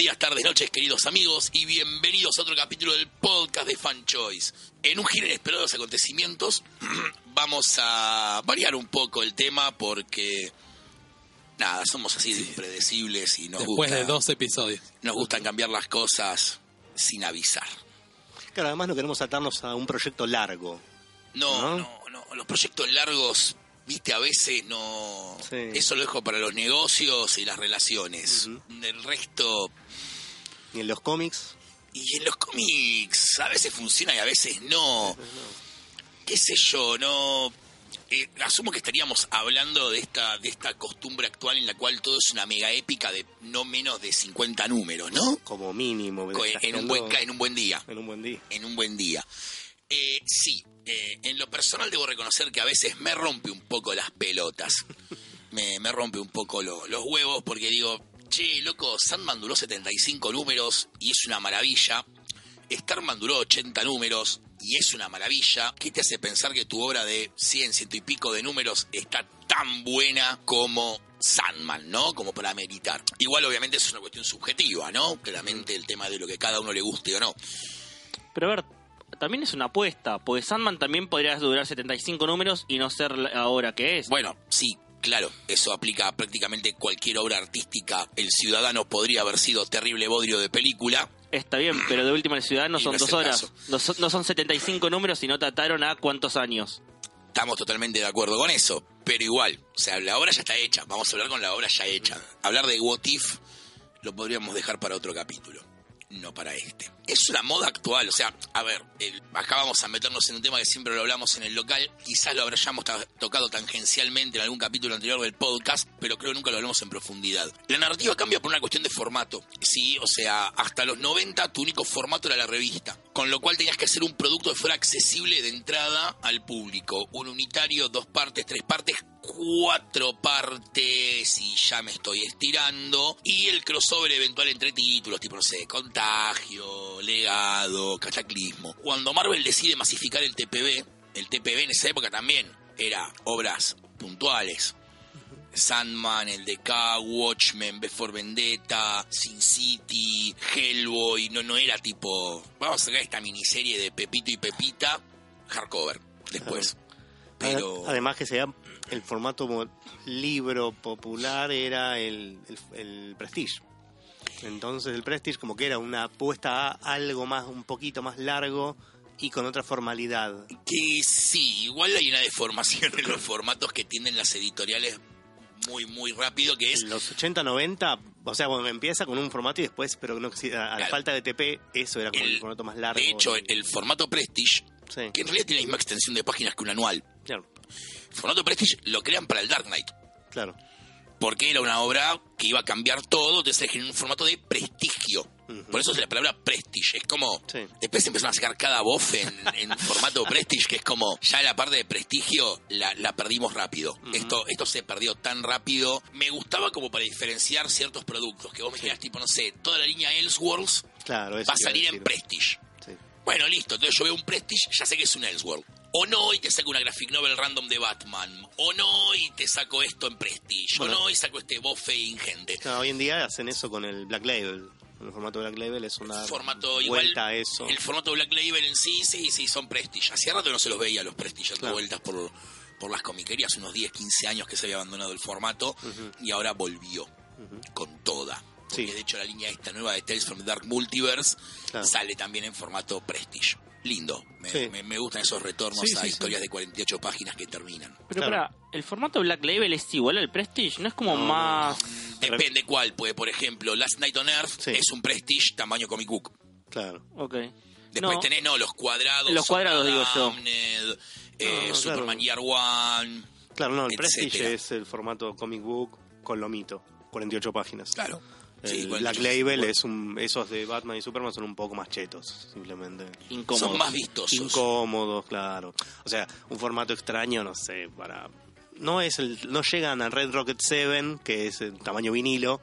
días, tardes, noches, queridos amigos, y bienvenidos a otro capítulo del podcast de Fan Choice. En un giro inesperado de los acontecimientos, vamos a variar un poco el tema porque, nada, somos así de impredecibles y nos Después gusta, de dos episodios. nos gustan cambiar las cosas sin avisar. Claro, además no queremos atarnos a un proyecto largo. No, ¿No? no, no, los proyectos largos, viste, a veces no... Sí. Eso lo dejo para los negocios y las relaciones. El resto... Ni en los cómics. Y en los cómics a veces funciona y a veces no. ¿Qué sé yo? No. eh, asumo que estaríamos hablando de esta de esta costumbre actual en la cual todo es una mega épica de no menos de 50 números, ¿no? Como mínimo. En un buen en un buen día, En un buen día. en un buen día. Eh, sí, eh, en lo personal debo reconocer que a veces me rompe un poco las pelotas. Me, me rompe un poco lo- los huevos porque digo, che, loco, Sandman duró 75 números y es una maravilla. Starman duró 80 números y es una maravilla. ¿Qué te hace pensar que tu obra de 100, ciento y pico de números está tan buena como Sandman, ¿no? Como para meditar. Igual, obviamente, es una cuestión subjetiva, ¿no? Claramente el tema de lo que cada uno le guste o no. Pero a ver, también es una apuesta, porque Sandman también podría durar 75 números y no ser la obra que es. Bueno, sí, claro, eso aplica a prácticamente cualquier obra artística. El ciudadano podría haber sido terrible bodrio de película. Está bien, pero de última el ciudadano son no dos horas. No son, no son 75 números y no trataron a cuántos años. Estamos totalmente de acuerdo con eso, pero igual, o sea, la obra ya está hecha. Vamos a hablar con la obra ya hecha. Hablar de What If lo podríamos dejar para otro capítulo, no para este. Es una moda actual, o sea, a ver, acá vamos a meternos en un tema que siempre lo hablamos en el local, quizás lo ta- tocado tangencialmente en algún capítulo anterior del podcast, pero creo que nunca lo hablamos en profundidad. La narrativa cambia por una cuestión de formato, sí, o sea, hasta los 90 tu único formato era la revista, con lo cual tenías que hacer un producto que fuera accesible de entrada al público, un unitario, dos partes, tres partes, cuatro partes y ya me estoy estirando. Y el crossover eventual entre títulos tipo no sé contagio legado cataclismo. Cuando Marvel decide masificar el TPB el TPB en esa época también era obras puntuales. Sandman, el DK, Watchmen, B for Vendetta, Sin City, Hellboy, no, no era tipo, vamos a sacar esta miniserie de Pepito y Pepita, hardcover, después. Pero... Además que sea el formato libro popular era el, el, el Prestige. Entonces el Prestige como que era una apuesta a algo más, un poquito más largo y con otra formalidad. Que sí, igual hay una deformación en los formatos que tienen las editoriales muy, muy rápido, que es... En los 80, 90, o sea, bueno, empieza con un formato y después, pero no, a, la Claro. falta de TP, eso era como el, El- formato más largo. De hecho, el formato Prestige, Sí, que en realidad tiene la misma extensión de páginas que un anual, claro, formato Prestige lo crean para el Dark Knight. claro. porque era una obra que iba a cambiar todo, entonces era en un formato de prestigio. Por eso es la palabra prestige. Es como. Sí. Después empezaron a sacar cada voz en, en formato prestige, que es como. Ya la parte de prestigio la, la perdimos rápido. esto, esto se perdió tan rápido. Me gustaba como para diferenciar ciertos productos. Que vos me dijeras, tipo, no sé, toda la línea Elseworlds Claro, va a salir en prestige. Sí. Bueno, listo, entonces yo veo un Prestige, ya sé que es un Elseworld. O no, y te saco una graphic novel random de Batman. O no, y te saco esto en Prestige. Bueno. o no, y saco este bofe ingente. Claro, hoy en día hacen eso con el Black Label. El formato Black Label es una Formato igual. vuelta a eso. El formato Black Label en sí, sí, sí, son Prestige. Hacía rato no se los veía los Prestige dando Claro. vueltas por, por las comiquerías, unos 10, 15 años que se había abandonado el formato. Y ahora volvió con toda. Porque Sí. de hecho la línea esta nueva de Tales from the Dark Multiverse Claro. sale también en formato Prestige. Lindo. Me, Sí. me- me gustan esos retornos Sí, a sí, sí. historias de 48 páginas que terminan. Pero Claro. para, ¿el formato Black Label es igual al Prestige? ¿No es como No, más...? Depende cuál, pues por ejemplo, Last Night on Earth Sí. es un Prestige tamaño comic book. Claro. Ok. Después No. tenés, no, los cuadrados. Los cuadrados, digo yo. Damned, eh, No, no, Superman claro. Year One. Claro, no, el Etcétera. Prestige es el formato comic book con lomito, 48 páginas. Claro. El Sí, bueno, Black yo- Label bueno, es un esos de Batman y Superman son un poco más chetos, simplemente. Incómodo. Son más vistosos. Incómodos, claro. O sea, un formato extraño, no sé, para no es el no llegan a Red Rocket 7, que es el tamaño vinilo,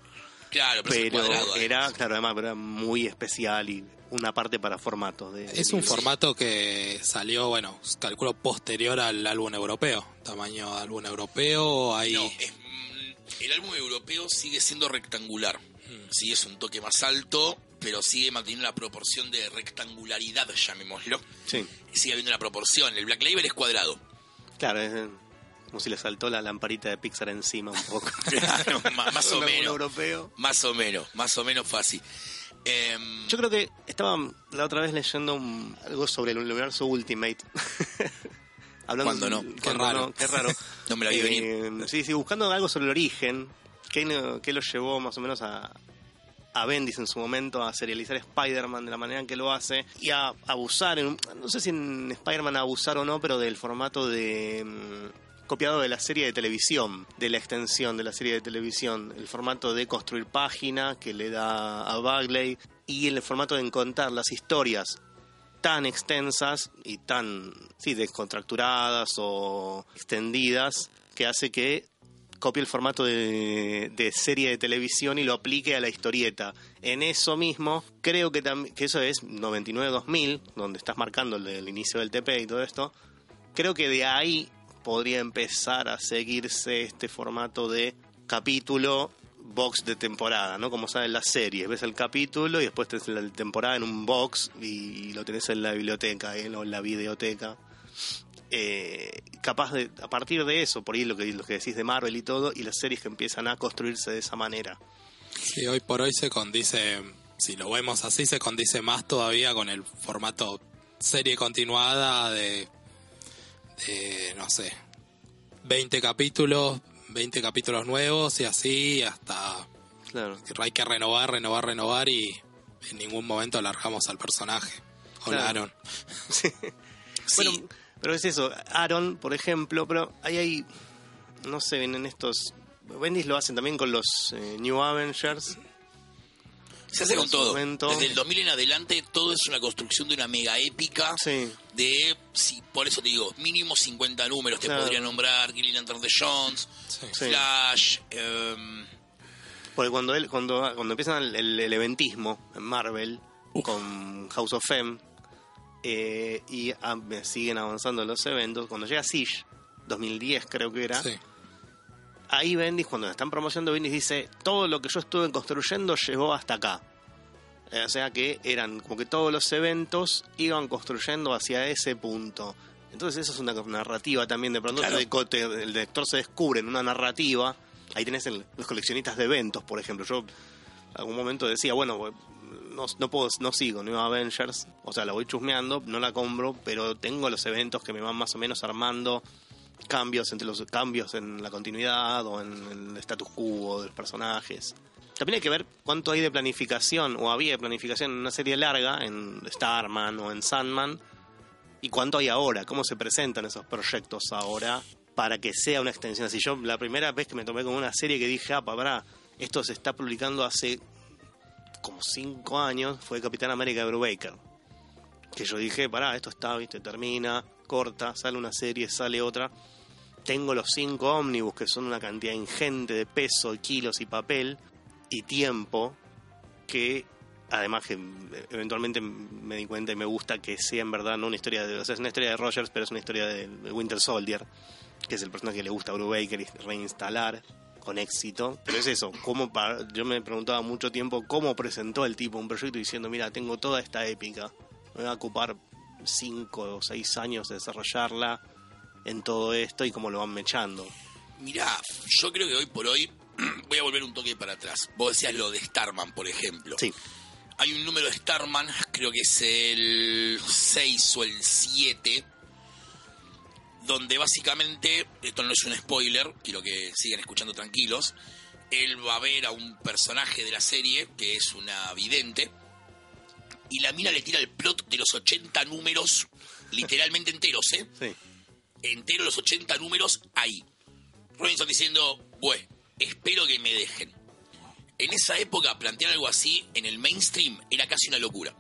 Claro, pero, es el pero cuadrado, era, además. claro, además era muy especial y una parte para formatos de Es un formato que salió, bueno, calculo posterior al álbum europeo. Tamaño álbum europeo, ahí... No, es, el álbum europeo sigue siendo rectangular. Sí, es un toque más alto, pero sigue manteniendo la proporción de rectangularidad, llamémoslo. Sí, Sigue habiendo la proporción. El Black Label es cuadrado. claro, es eh, como si le saltó la lamparita de Pixar encima un poco. Claro, más o menos. europeo. Más o menos, más o menos así. Em, Yo creo que estaba la otra vez leyendo un- algo sobre el universo Ultimate. Hablando ¿Cuándo no? Qué raro. no, qué raro. No me la vi Eh, Sí, sí, buscando algo sobre el origen. ¿Qué, lo llevó más o menos a, a Bendis en su momento a serializar Spider-Man de la manera en que lo hace y a abusar, en no sé si en Spider-Man abusar o no, pero del formato de mm, copiado de la serie de televisión, de la extensión de la serie de televisión, el formato de construir página que le da a Bagley y el formato de contar las historias tan extensas y tan sí, descontracturadas o extendidas que hace que copie el formato de, serie de televisión y lo aplique a la historieta. En eso mismo, creo que, que eso es 99-2000, donde estás marcando el, inicio del TP y todo esto. Creo que de ahí podría empezar a seguirse este formato de capítulo box de temporada, ¿no? Como saben las series, ves el capítulo y después tenés la temporada en un box y lo tenés en la biblioteca ¿eh? o en la videoteca. Eh, capaz de, a partir de eso, por ahí lo que, lo que decís de Marvel y todo, y las series que empiezan a construirse de esa manera. Sí, hoy por hoy se condice, si lo vemos así, se condice más todavía con el formato serie continuada de, de, no sé, 20 capítulos, 20 capítulos nuevos y así hasta Claro. hay que renovar, renovar, renovar y en ningún momento alargamos al personaje. Claro. Sí, Bueno, pero es eso, Aaron, por ejemplo, pero ahí hay, no sé, en estos... Bendis lo hacen también con los eh, New Avengers. se hace con todo. momento- Desde el 2000 en adelante, todo es una construcción de una mega épica. Sí, De, sí, por eso te digo, mínimo 50 números te Claro. podría nombrar. Green Lantern de Jones, Sí. Sí. Flash. em, porque cuando él, cuando, cuando empiezan el, el- el eventismo en Marvel, con House of M, eh, y ah, siguen avanzando los eventos, cuando llega Siege, 2010 creo que era, Sí. ahí Bendis, cuando están promocionando, Bendis dice, todo lo que yo estuve construyendo llegó hasta acá. Eh, O sea que eran como que todos los eventos iban construyendo hacia ese punto. Entonces eso es una narrativa también, de pronto Claro. el, lector se descubre en una narrativa. Ahí tenés el- los coleccionistas de eventos, por ejemplo. Yo algún momento decía, bueno, no, no puedo, no sigo New Avengers, o sea, la voy chusmeando, no la compro, pero tengo los eventos que me van más o menos armando cambios entre los cambios en la continuidad o en el status quo de los personajes. También hay que ver cuánto hay de planificación o había planificación en una serie larga, en Starman o en Sandman, y cuánto hay ahora, cómo se presentan esos proyectos ahora para que sea una extensión. Si yo la primera vez que me tomé con una serie que dije, ah, pará, esto se está publicando hace como cinco años, fue Capitán América de Brubaker. Que yo dije, pará, esto está, viste, termina, corta, sale una serie, sale otra. Tengo los cinco ómnibus, que son una cantidad ingente de peso, kilos y papel y tiempo, que además que eventualmente me di cuenta y me gusta que sea en verdad no una historia de, o sea, es una historia de Rogers, pero es una historia de Winter Soldier, que es el personaje que le gusta a Brubaker reinstalar con éxito. Pero es eso, cómo yo me preguntaba mucho tiempo cómo presentó el tipo un proyecto diciendo, mira, tengo toda esta épica, me va a ocupar cinco o seis años de desarrollarla en todo esto y cómo lo van mechando. mirá, yo creo que hoy por hoy voy a volver un toque para atrás. Vos decías lo de Starman, por ejemplo. Sí, Hay un número de Starman, creo que es el 6 o el 7, donde básicamente, esto no es un spoiler, quiero que sigan escuchando tranquilos, él va a ver a un personaje de la serie, que es una vidente, y la mina le tira el plot de los 80 números, literalmente enteros, ¿eh? sí, Enteros los 80 números ahí. Robinson diciendo, bueno, espero que me dejen. En esa época plantear algo así en el mainstream era casi una locura.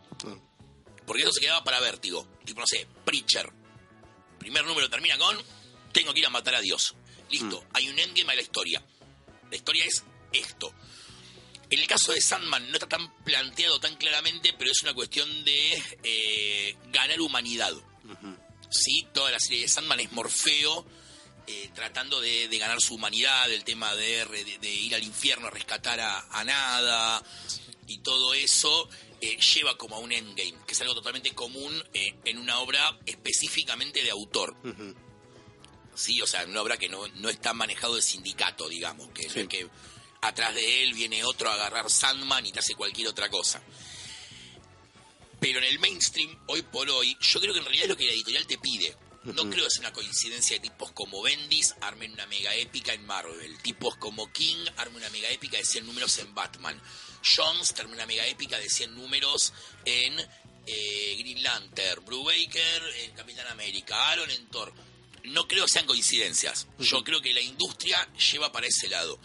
Porque eso se quedaba para vértigo. Tipo, no sé, Preacher. Primer número termina con, tengo que ir a matar a Dios. Listo, hay un endgame a la historia. La historia es esto. En el caso de Sandman no está tan planteado tan claramente, pero es una cuestión de eh, ganar humanidad. Sí, toda la serie de Sandman es Morfeo eh, tratando de, de ganar su humanidad, el tema de, de- de ir al infierno a rescatar a, a nada y todo eso eh, lleva como a un endgame, que es algo totalmente común eh, en una obra específicamente de autor. Sí, o sea, una obra que no, no está manejado de sindicato, digamos, que Sí. es que atrás de él viene otro a agarrar Sandman y te hace cualquier otra cosa. Pero en el mainstream, hoy por hoy, yo creo que en realidad es lo que la editorial te pide. No creo que sea una coincidencia de tipos como Bendis armen una mega épica en Marvel. Tipos como King armen una mega épica de 100 números en Batman. Jones una mega épica de 100 números en eh, Green Lantern. Brubaker en Capitán América. Aaron en Thor. No creo que sean coincidencias. Yo creo que la industria lleva para ese lado.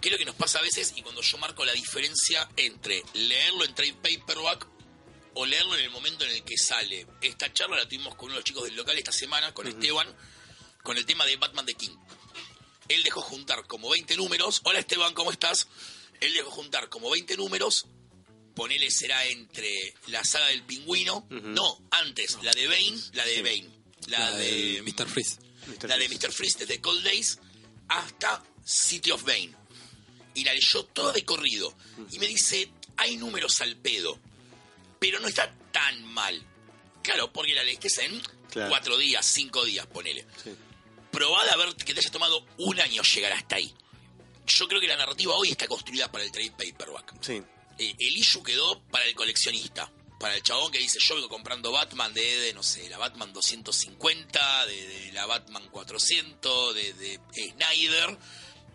¿Qué es lo que nos pasa a veces? Y cuando yo marco la diferencia entre leerlo en trade paperback o leerlo en el momento en el que sale. Esta charla la tuvimos con uno de los chicos del local esta semana, con Esteban, con el tema de Batman de King. Él dejó juntar como 20 números. Hola Esteban, ¿cómo estás? Él dejó juntar como 20 números. Ponele será entre la saga del pingüino. No, antes, la de Bane, la de Bane. La, La de de Mr. Freeze. Mr. la de. Mr. Freeze desde Cold Days hasta City of Bane. Y la leyó toda de corrido. Y me dice, hay números al pedo, pero no está tan mal. Claro, porque la leíste en Claro. cuatro días, cinco días, ponele. Sí. Probada a ver que te haya tomado un año llegar hasta ahí. Yo creo que la narrativa hoy está construida para el trade paperback. Sí. Eh, el issue quedó para el coleccionista. Para el chabón que dice, yo vengo comprando Batman de, de, no sé, la Batman 250, de, de la Batman 400, de, de Snyder,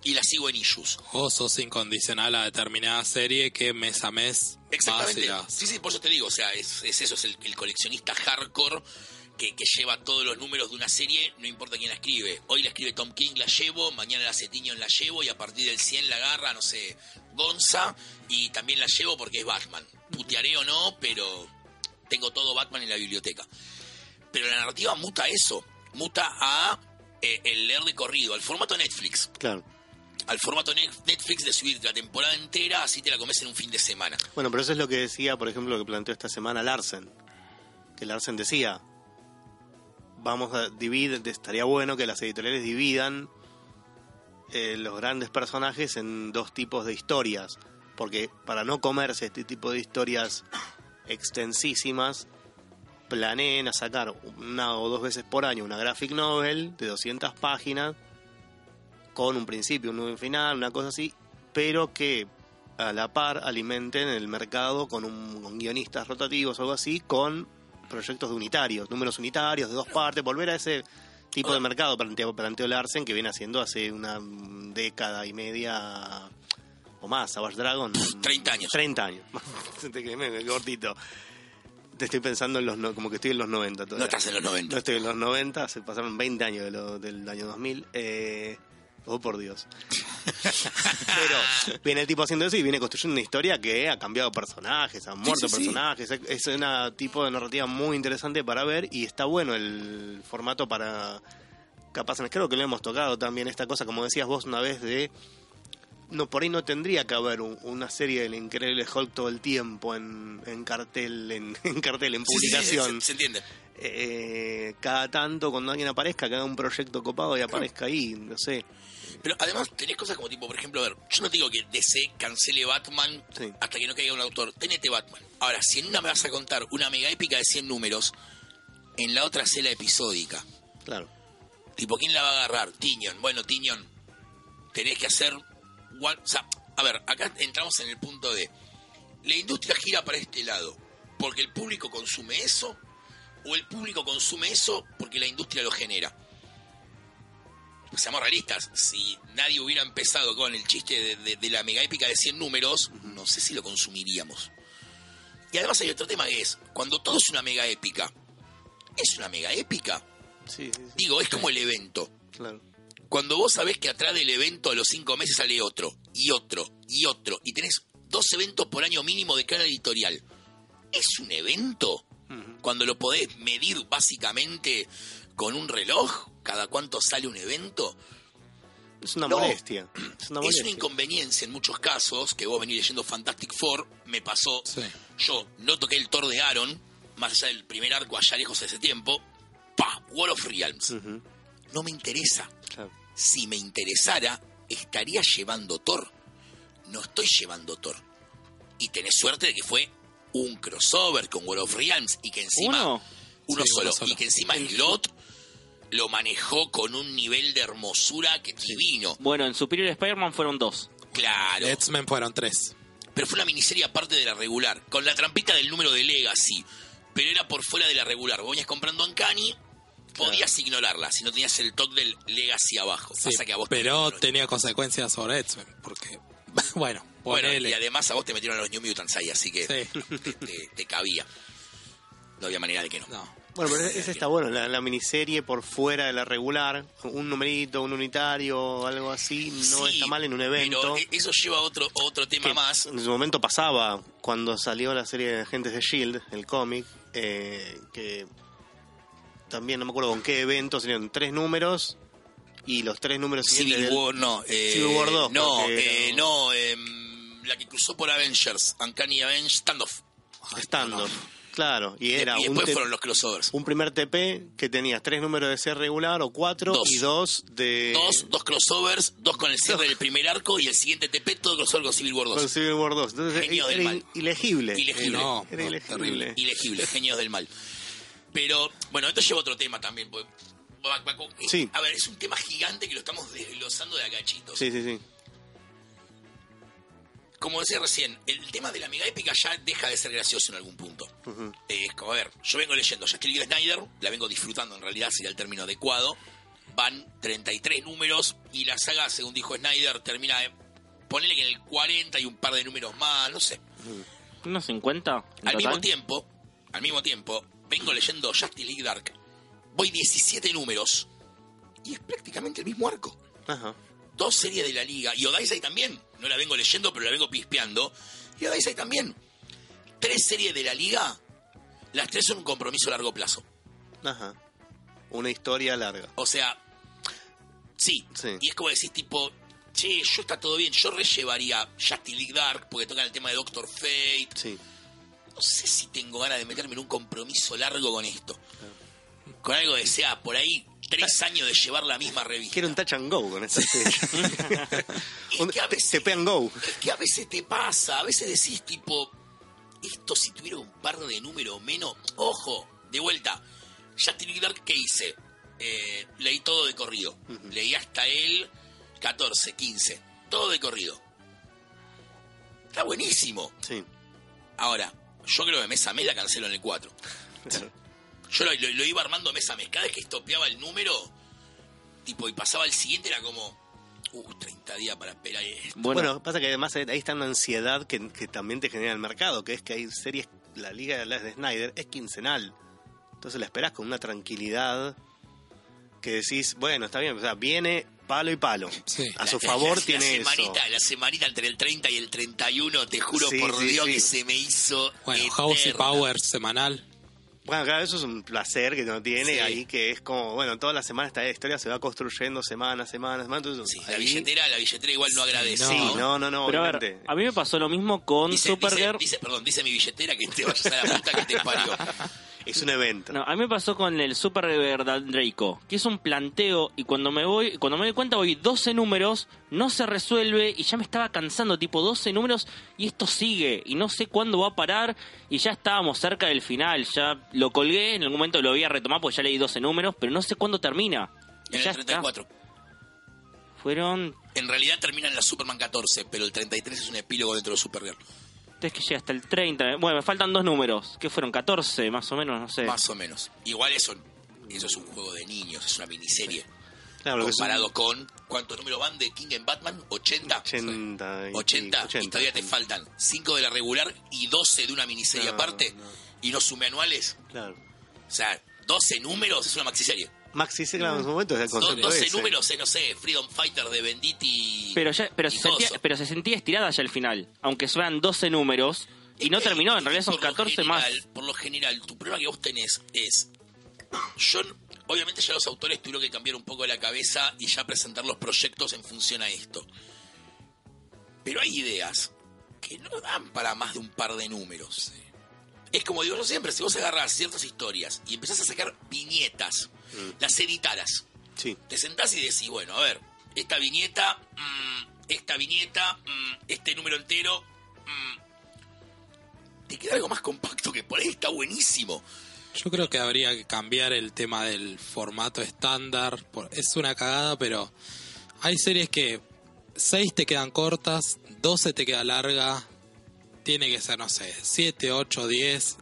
y la sigo en issues. O sos incondicional a determinada serie que mes a mes vas y Exactamente. Sí, sí, por eso te digo, o sea, es, es eso, es el, el coleccionista hardcore que, que lleva todos los números de una serie, no importa quién la escribe. Hoy la escribe Tom King, la llevo, mañana la Cetiño la llevo y a partir del 100 la agarra, no sé, Gonza, y también la llevo porque es Batman. Putearé o no, pero tengo todo Batman en la biblioteca. Pero la narrativa muta a eso, muta a eh, el leer de corrido, al formato Netflix Claro. al formato Net- Netflix de subir la temporada entera, así te la comes en un fin de semana. Bueno, pero eso es lo que decía, por ejemplo, lo que planteó esta semana Larsen. Que Larsen decía, vamos a dividir, estaría bueno que las editoriales dividan eh, los grandes personajes en dos tipos de historias. Porque para no comerse este tipo de historias extensísimas, planeen a sacar una o dos veces por año una graphic novel de 200 páginas con un principio, un nuevo final, una cosa así, pero que a la par alimenten el mercado con, un, con guionistas rotativos o algo así, con proyectos de unitarios, números unitarios de dos partes, volver a ese tipo de mercado planteó, planteó Larsen que viene haciendo hace una década y media o más, Savage Dragon. 30 años. 30 años. Cortito. Te estoy pensando en los no- como que estoy en los 90 todavía. No estás en los 90. No estoy en los 90, se pasaron 20 años de lo- del año 2000. Eh, oh, por Dios. Pero viene el tipo haciendo eso y viene construyendo una historia que ha cambiado personajes, han muerto sí, sí. personajes. Es- Es un tipo de narrativa muy interesante para ver y está bueno el formato para... Capaz, creo que lo hemos tocado también esta cosa, como decías vos una vez, de... No, por ahí no tendría que haber un- una serie del Increíble Hulk todo el tiempo en, en cartel, en, en cartel, en Sí, sí, sí, publicación se, se entiende. eh, cada tanto cuando alguien aparezca, que haga un proyecto copado y aparezca ahí, no sé. Pero además tenés cosas como tipo, por ejemplo, a ver, yo no te digo que DC cancele Batman Sí. hasta que no caiga un autor. Tenete Batman. Ahora, si en una me vas a contar una mega épica de 100 números, en la otra sé la episódica. Claro. Tipo, ¿quién la va a agarrar? Tiñon. Bueno, Tiñon, tenés que hacer... one- O sea, a ver, acá entramos en el punto de... La industria gira para este lado, porque el público consume eso, o el público consume eso porque la industria lo genera. Pues seamos realistas, si nadie hubiera empezado con el chiste de, de- de la mega épica de 100 números, no sé si lo consumiríamos. Y además hay otro tema que es, cuando todo es una mega épica, ¿es una mega épica? Sí, sí, sí, Digo, es como el evento. claro. Cuando vos sabés que atrás del evento a los cinco meses sale otro, y otro, y otro, y tenés dos eventos por año mínimo de cada editorial, ¿es un evento? Cuando lo podés medir básicamente con un reloj, cada cuánto sale un evento, Es una No. molestia. Es una es molestia. una inconveniencia en muchos casos, que vos venís leyendo Fantastic Four, me pasó, Sí. yo no toqué el Thor de Aaron, más allá del primer arco allá lejos de ese tiempo, pa, War of Realms, no me interesa. claro. si me interesara, estaría llevando Thor. No estoy llevando Thor. Y tenés suerte de que fue un crossover con World of Realms y que encima... ¿Uno? Uno Sí, solo. uno solo. Y que encima Slot lo manejó con un nivel de hermosura que divino. Bueno, en Superior Spider-Man fueron dos. Claro. X-Men fueron tres. Pero fue una miniserie aparte de la regular, con la trampita del número de Legacy. Pero era por fuera de la regular. Vos venías comprando Ancani, podías ignorarla si no tenías el toque del Legacy abajo. Sí, Pasa que a vos pero tenía consecuencias sobre X-Men, porque, bueno, Bueno, ponele. y además a vos te metieron a los New Mutants ahí, así que Sí. te, te- te cabía. No había manera de que no. No. Bueno, pero ese está bueno, la, la miniserie por fuera de la regular, un numerito, un unitario, algo así, no Sí, está mal en un evento. Pero e- eso lleva a otro, otro tema que más. En su momento pasaba, cuando salió la serie de Agentes de Shield, el cómic, eh, que también no me acuerdo con qué evento, serían tres números y los tres números siguientes Civil del- War, no. eh, Civil War 2, No, eh, era- no, em, la que cruzó por Avengers, Uncanny Avengers, Standoff. stand-up. Claro, y era y un, después te- fueron los crossovers. un primer TP que tenía tres números de ser regular o cuatro Dos. y dos de... Dos, dos crossovers, dos con el cierre del primer arco y el siguiente TP, todo crossover con Civil War 2. con Civil War 2. Entonces Genio del mal. ilegible. Ilegible. No, Era no, ilegible. terrible. Ilegible, genios del mal. Pero, bueno, esto lleva a otro tema también. porque va- va con- Sí. A ver, es un tema gigante que lo estamos desglosando de a cachitos. Sí, sí, sí. Como decía recién, el tema de la mega épica ya deja de ser gracioso en algún punto. Eh, es como, a ver, yo vengo leyendo Justice League de Snyder, la vengo disfrutando en realidad, sería el término adecuado. Van 33 números y la saga, según dijo Snyder, termina de. Ponele que en el 40 y un par de números más, no sé. ¿Unos 50? en Al total? mismo tiempo, al mismo tiempo, vengo leyendo Justice League Dark. Voy 17 números y es prácticamente el mismo arco. Ajá. Dos series de la liga. Y Odaisai también. No la vengo leyendo, pero la vengo pispeando. Y Odaisai también. Tres series de la liga. Las tres son un compromiso a largo plazo. Ajá. Una historia larga. O sea, sí. Sí. Y es como decís, tipo, che, yo está todo bien. Yo rellevaría Justice League Dark porque tocan el tema de Doctor Fate. Sí. No sé si tengo ganas de meterme en un compromiso largo con esto. Con algo que sea por ahí tres años de llevar la misma revista. Quiero un touch and go con esta. Un que a te- veces- and go. Es que a veces te pasa, a veces decís tipo, esto si tuviera un par de números menos, ojo, de vuelta, League Dark, ¿qué hice? Eh, leí todo de corrido, leí hasta el 14, 15, todo de corrido. Está buenísimo. Sí. Ahora, yo creo que mes a mes la cancelo en el 4. Claro. Yo lo, lo- lo iba armando mes a mes. Cada vez que estopeaba el número, tipo, y pasaba el siguiente, era como, uh, 30 días para esperar esto. Bueno, Bueno, pasa que además ahí está una ansiedad que, que también te genera el mercado, que es que hay series, la liga de las de Snyder es quincenal. Entonces la esperás con una tranquilidad que decís, bueno, está bien, o sea, viene palo y palo. Sí. A su La- favor la- tiene la eso. semanita, La semanita entre el 30 y el 31, te juro Sí, por sí, Dios sí. que se me hizo Bueno, House y. Power semanal. Bueno, claro, eso es un placer que no tiene Sí. ahí, que es como, bueno, toda la semana esta historia se va construyendo semana, semana, semana. Entonces, Sí, la billetera, la billetera igual no agradece. Sí, No. no, no, no, pero a ver, obviamente. a mí me pasó lo mismo con Dice, Supergirl. dice, dice- perdón, dice mi billetera que te vayas a la puta que te parió. Es un evento. No, a mí me pasó con el Super Draco, que es un planteo y cuando me voy, cuando me doy cuenta voy 12 números, no se resuelve y ya me estaba cansando, tipo 12 números y esto sigue y no sé cuándo va a parar y ya estábamos cerca del final, ya lo colgué, en algún momento lo voy a retomar porque ya leí 12 números, pero no sé cuándo termina. En ya el 34. está. Fueron En realidad termina en la Superman 14, pero el 33 es un epílogo dentro de Supergirl. es que llega hasta el 30. Bueno, me faltan dos números, que fueron 14 más o menos, no sé. Más o menos. Igual eso, eso es un juego de niños, es una miniserie. Claro, un- comparado con cuántos números van de King en Batman 80 80 y- 80, y y todavía te faltan 5 de la regular y 12 de una miniserie No, aparte no. y no sume anuales Claro. o sea 12 números es una maxiserie Maxi se claro, en su momento es el concepto 12 ese. números no sé Freedom Fighter de Venditti Pero ya, pero se sentía, pero se sentía estirada ya al final, aunque fueran 12 números y no terminó, en realidad son por lo 14 más. por lo general tu problema que vos tenés es yo obviamente ya los autores tuvieron que cambiar un poco la cabeza y ya presentar los proyectos en función a esto pero hay ideas que no dan para más de un par de números es como digo yo siempre si vos agarrás ciertas historias y empezás a sacar viñetas las editaras Sí. te sentás y decís bueno a ver esta viñeta, mm, esta viñeta, mm, este número entero. mm, te queda algo más compacto que por ahí está buenísimo. Yo creo que habría que cambiar el tema del formato estándar. Es una cagada, pero hay series que 6 te quedan cortas, 12 te queda larga. Tiene que ser, no sé, 7, 8, 10.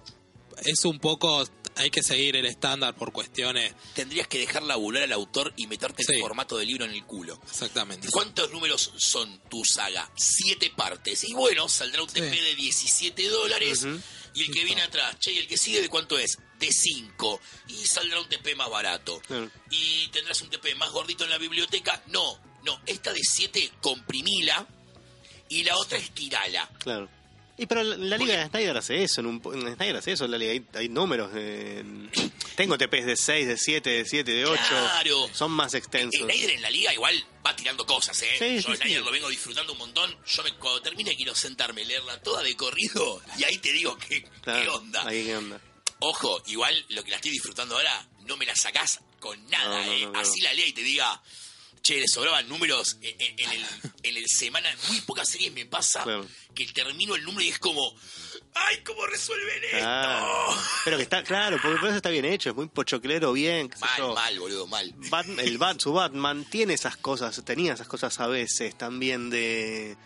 Es un poco. Hay que seguir el estándar por cuestiones. Tendrías que dejar laburar al autor y meterte el Sí. formato de libro en el culo. Exactamente. ¿Cuántos números son tu saga? Siete partes. Y bueno, saldrá un TP Sí. de 17 dólares. Y el que viene atrás, che, ¿y el que sigue de cuánto es? De 5. Y saldrá un TP más barato. Y tendrás un TP más gordito en la biblioteca. No, no, esta de 7 comprimila y la otra estirala. Claro. Y pero la, la Liga de Snyder hace eso, en, un, en Snyder hace eso, en la Liga hay, hay números. eh, tengo TPs de 6, de 7, de 7, de 8. Claro. Son más extensos. Snyder en la liga igual va tirando cosas, ¿eh? Sí, Yo sí, Snyder sí. lo vengo disfrutando un montón. Yo me, cuando termine quiero sentarme, leerla toda de corrido y ahí te digo qué, Claro, qué onda. Ahí qué onda. Ojo, igual lo que la estoy disfrutando ahora no me la sacás con nada, No, no, ¿eh? no. Así la lea y te diga, che, le sobraban números en, en- en el, en el semana. Muy pocas series me pasa Claro. que termino el número y es como, ¡ay, cómo resuelven esto! Pero que está, claro, porque por eso está bien hecho, es muy pochoclero, bien. Mal, yo. mal, boludo, mal. El Bat, su Batman tiene esas cosas, tenía esas cosas a veces también de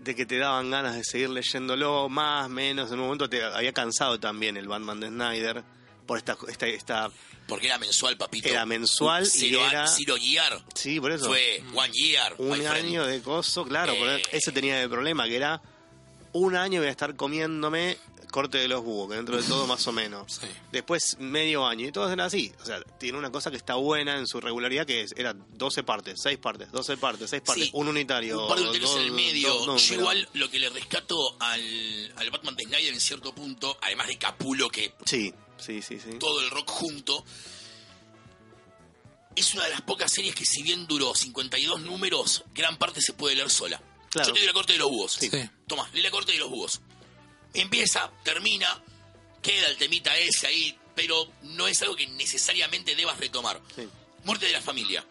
de que te daban ganas de seguir leyéndolo más, menos. En un momento te había cansado también el Batman de Snyder por esta esta, esta Porque era mensual, papito. Era mensual y Zero, era- Zero Year. sí, por eso Fue One Year. un año de coso, claro, Eh. ese tenía el problema que era un año voy a estar comiéndome corte de los búhos, que dentro de todo más o menos. Sí. Después medio año y todos eran así. O sea, tiene una cosa que está buena en su regularidad que es, era 12 partes, 6 partes, 12 partes, 6 partes, Sí, un unitario. Un par de unitarios en el medio. dos. Yo igual lo que le rescato al, al Batman de Snyder en cierto punto, además de Capulo, que Sí, sí, sí, sí. todo el rock junto, es una de las pocas series que si bien duró 52 números, gran parte se puede leer sola. Claro. Yo te doy la corte de los búhos. Sí. Toma, lee la corte de los búhos. Empieza, termina, queda el temita ese ahí, pero no es algo que necesariamente debas retomar. Sí, Muerte de la familia.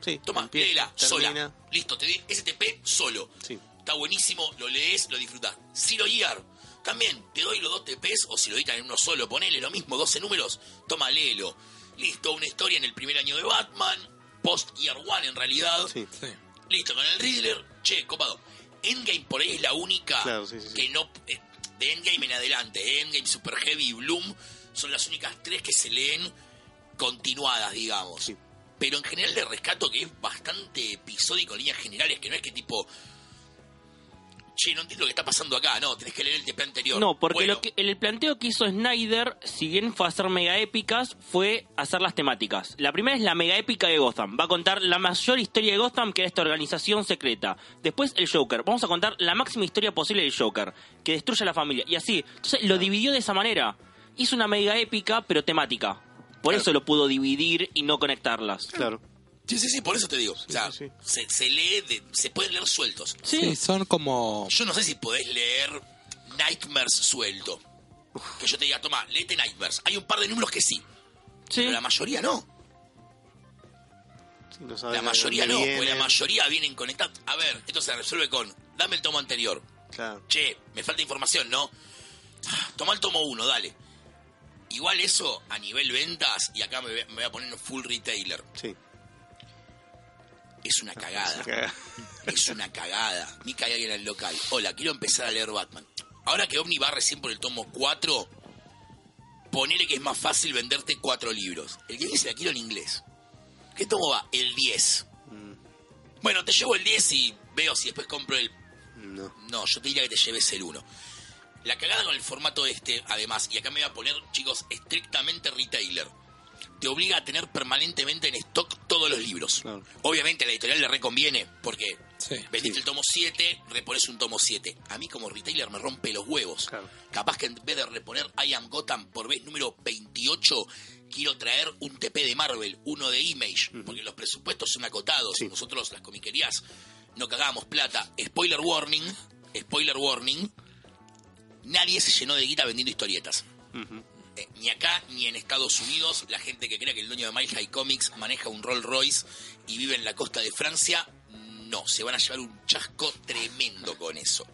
sí. Toma, Empieza, léela, termina. sola. Listo, te di STP solo. Sí. Está buenísimo, lo lees, lo disfrutás. Zero Year, también te doy los dos TPs, o si lo editan en uno solo, ponele lo mismo, 12 números, toma, léelo. Listo, una historia en el primer año de Batman, post Year One en realidad. Sí. Sí. Listo, con el Riddler, che, copado. Endgame por ahí es la única Claro, sí, que no. eh, de Endgame en adelante, eh, Endgame, Super Heavy y Bloom son las únicas tres que se leen continuadas, digamos. Sí. Pero en general le rescato que es bastante episódico en líneas generales, que no es que tipo. Che, no entiendo lo que está pasando acá, no, tenés que leer el TP anterior. No, porque Bueno, lo que, el planteo que hizo Snyder, si bien fue hacer mega épicas, fue hacer las temáticas. La primera es la mega épica de Gotham. Va a contar la mayor historia de Gotham, que era esta organización secreta. Después el Joker. Vamos a contar la máxima historia posible del Joker, que destruye a la familia. Y así. Entonces lo dividió de esa manera. Hizo una mega épica, pero temática. Por Claro. eso lo pudo dividir y no conectarlas. Claro. Sí, sí, sí, por eso te digo. o sea, sí, sí. Se, se lee, de- se pueden leer sueltos. Sí, son como. Yo no sé si podés leer Nightmares suelto. Que yo te diga, toma, léete Nightmares. Hay un par de números que sí, Sí. pero la mayoría no. Sí, no sabes La mayoría no, porque la vienen. mayoría vienen conectados. A ver, esto se resuelve con, dame el tomo anterior. Claro. Che, me falta información, ¿no? Toma el tomo uno, dale. Igual eso a nivel ventas, y acá me voy- me voy a poner en full retailer, Sí. Es una cagada. Es una cagada. Ni cae alguien al local. Hola, quiero empezar a leer Batman. Ahora que Omni va recién por el tomo 4, ponele que es más fácil venderte cuatro libros. El que dice la quiero en inglés. ¿Qué tomo va? El 10. Bueno, te llevo el 10 y veo si después compro el... No. No, yo te diría que te lleves el 1. La cagada con el formato este, además, y acá me voy a poner, chicos, estrictamente retailer. Te obliga a tener permanentemente en stock todos los libros. Claro. Obviamente a la editorial le reconviene, porque Sí. vendiste el tomo 7, repones un tomo 7. A mí como retailer me rompe los huevos. Claro. Capaz que en vez de reponer I Am Gotham por vez número 28, quiero traer un TP de Marvel, uno de Image, porque los presupuestos son acotados. Sí. Nosotros las comiquerías no cagamos plata. Spoiler warning, spoiler warning, nadie se llenó de guita vendiendo historietas. Eh, ni acá ni en Estados Unidos, la gente que crea que el dueño de Mile High Comics maneja un Rolls Royce y vive en la costa de Francia, no, se van a llevar un chasco tremendo con eso.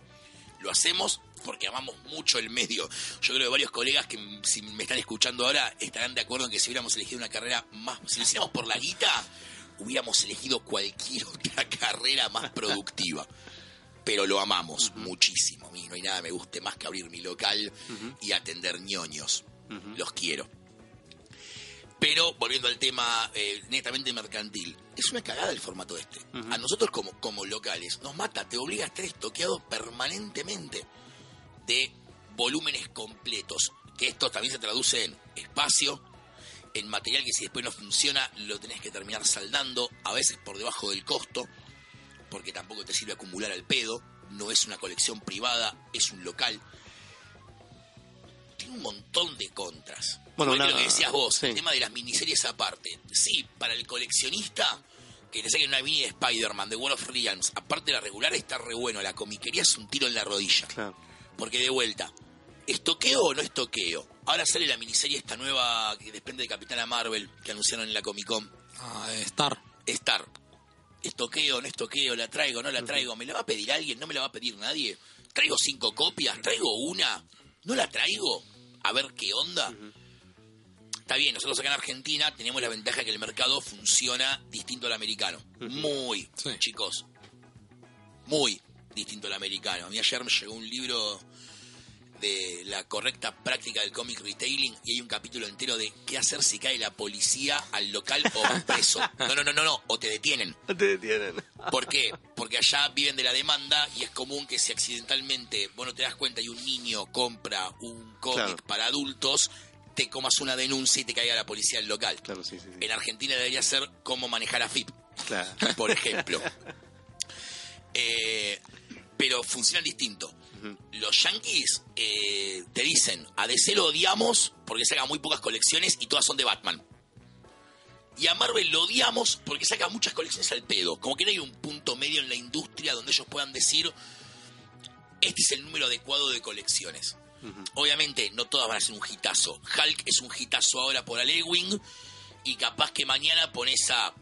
Lo hacemos porque amamos mucho el medio. Yo creo que varios colegas que si me están escuchando ahora estarán de acuerdo en que si hubiéramos elegido una carrera más, si lo hiciéramos por la guita, hubiéramos elegido cualquier otra carrera más productiva. Pero lo amamos muchísimo. A mí no hay nada que me guste más que abrir mi local y atender ñoños. Los quiero. Pero volviendo al tema eh, netamente mercantil, es una cagada el formato este. A nosotros como, como locales nos mata, te obliga a estar estoqueado permanentemente de volúmenes completos. Que esto también se traduce en espacio, en material que si después no funciona lo tenés que terminar saldando, a veces por debajo del costo, porque tampoco te sirve acumular al pedo, no es una colección privada, es un local. Un montón de contras. Bueno, lo que decías vos, el tema de las miniseries aparte. Sí, para el coleccionista, que le saquen una mini de Spider-Man, de World of Realms, aparte de la regular, está re bueno. La comiquería es un tiro en la rodilla. Claro. Porque de vuelta, ¿estoqueo o no estoqueo? Ahora sale la miniserie esta nueva que depende de Capitana Marvel que anunciaron en la Comic Con. Ah, Star. Star. ¿Estoqueo o no estoqueo? ¿La traigo o no la traigo? ¿Me la va a pedir alguien? ¿No me la va a pedir nadie? ¿Traigo cinco copias? ¿Traigo una? ¿No la traigo? A ver qué onda. Está bien, nosotros acá en Argentina tenemos la ventaja que el mercado funciona distinto al americano. Muy, Sí. chicos. Muy distinto al americano. A mí ayer me llegó un libro de la correcta práctica del cómic retailing y hay un capítulo entero de qué hacer si cae la policía al local o vas preso. No, no, no, no, no, o te detienen. Te detienen. ¿Por qué? Porque allá viven de la demanda y es común que si accidentalmente vos no te das cuenta y un niño compra un cómic Claro. para adultos, te comas una denuncia y te caiga la policía al local. Claro, sí, sí. sí. En Argentina debería ser cómo manejar a FIP, Claro. por ejemplo. Eh, pero funcionan distinto. Los yankees eh, te dicen, a DC lo odiamos porque saca muy pocas colecciones y todas son de Batman. Y a Marvel lo odiamos porque saca muchas colecciones al pedo. Como que no hay un punto medio en la industria donde ellos puedan decir, este es el número adecuado de colecciones. Obviamente, no todas van a ser un hitazo. Hulk es un hitazo ahora por Alewing y capaz que mañana pones a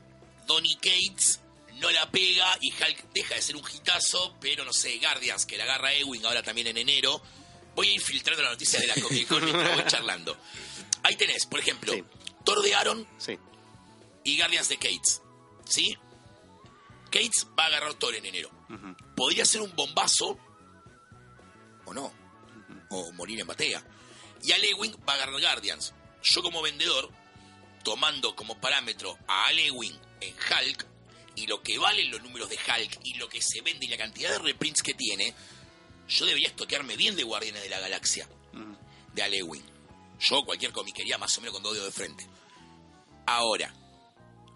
Donny Cates, no la pega y Hulk deja de ser un hitazo, pero no sé, Guardians, que la agarra Ewing ahora también en enero. Voy a ir filtrando las noticias de la Comic Con mientras voy charlando. Ahí tenés, por ejemplo, Sí. Thor de Aaron Sí. y Guardians de Cates. ¿Sí? Cates va a agarrar Thor en enero. Podría ser un bombazo o no. O morir en batalla. Y Alewing va a agarrar Guardians. Yo como vendedor, tomando como parámetro a Alewing en Hulk y lo que valen los números de Hulk y lo que se vende y la cantidad de reprints que tiene, yo debería estoquearme bien de Guardianes de la Galaxia. De Alewing. Yo cualquier comiquería más o menos con dos dedos de frente. Ahora,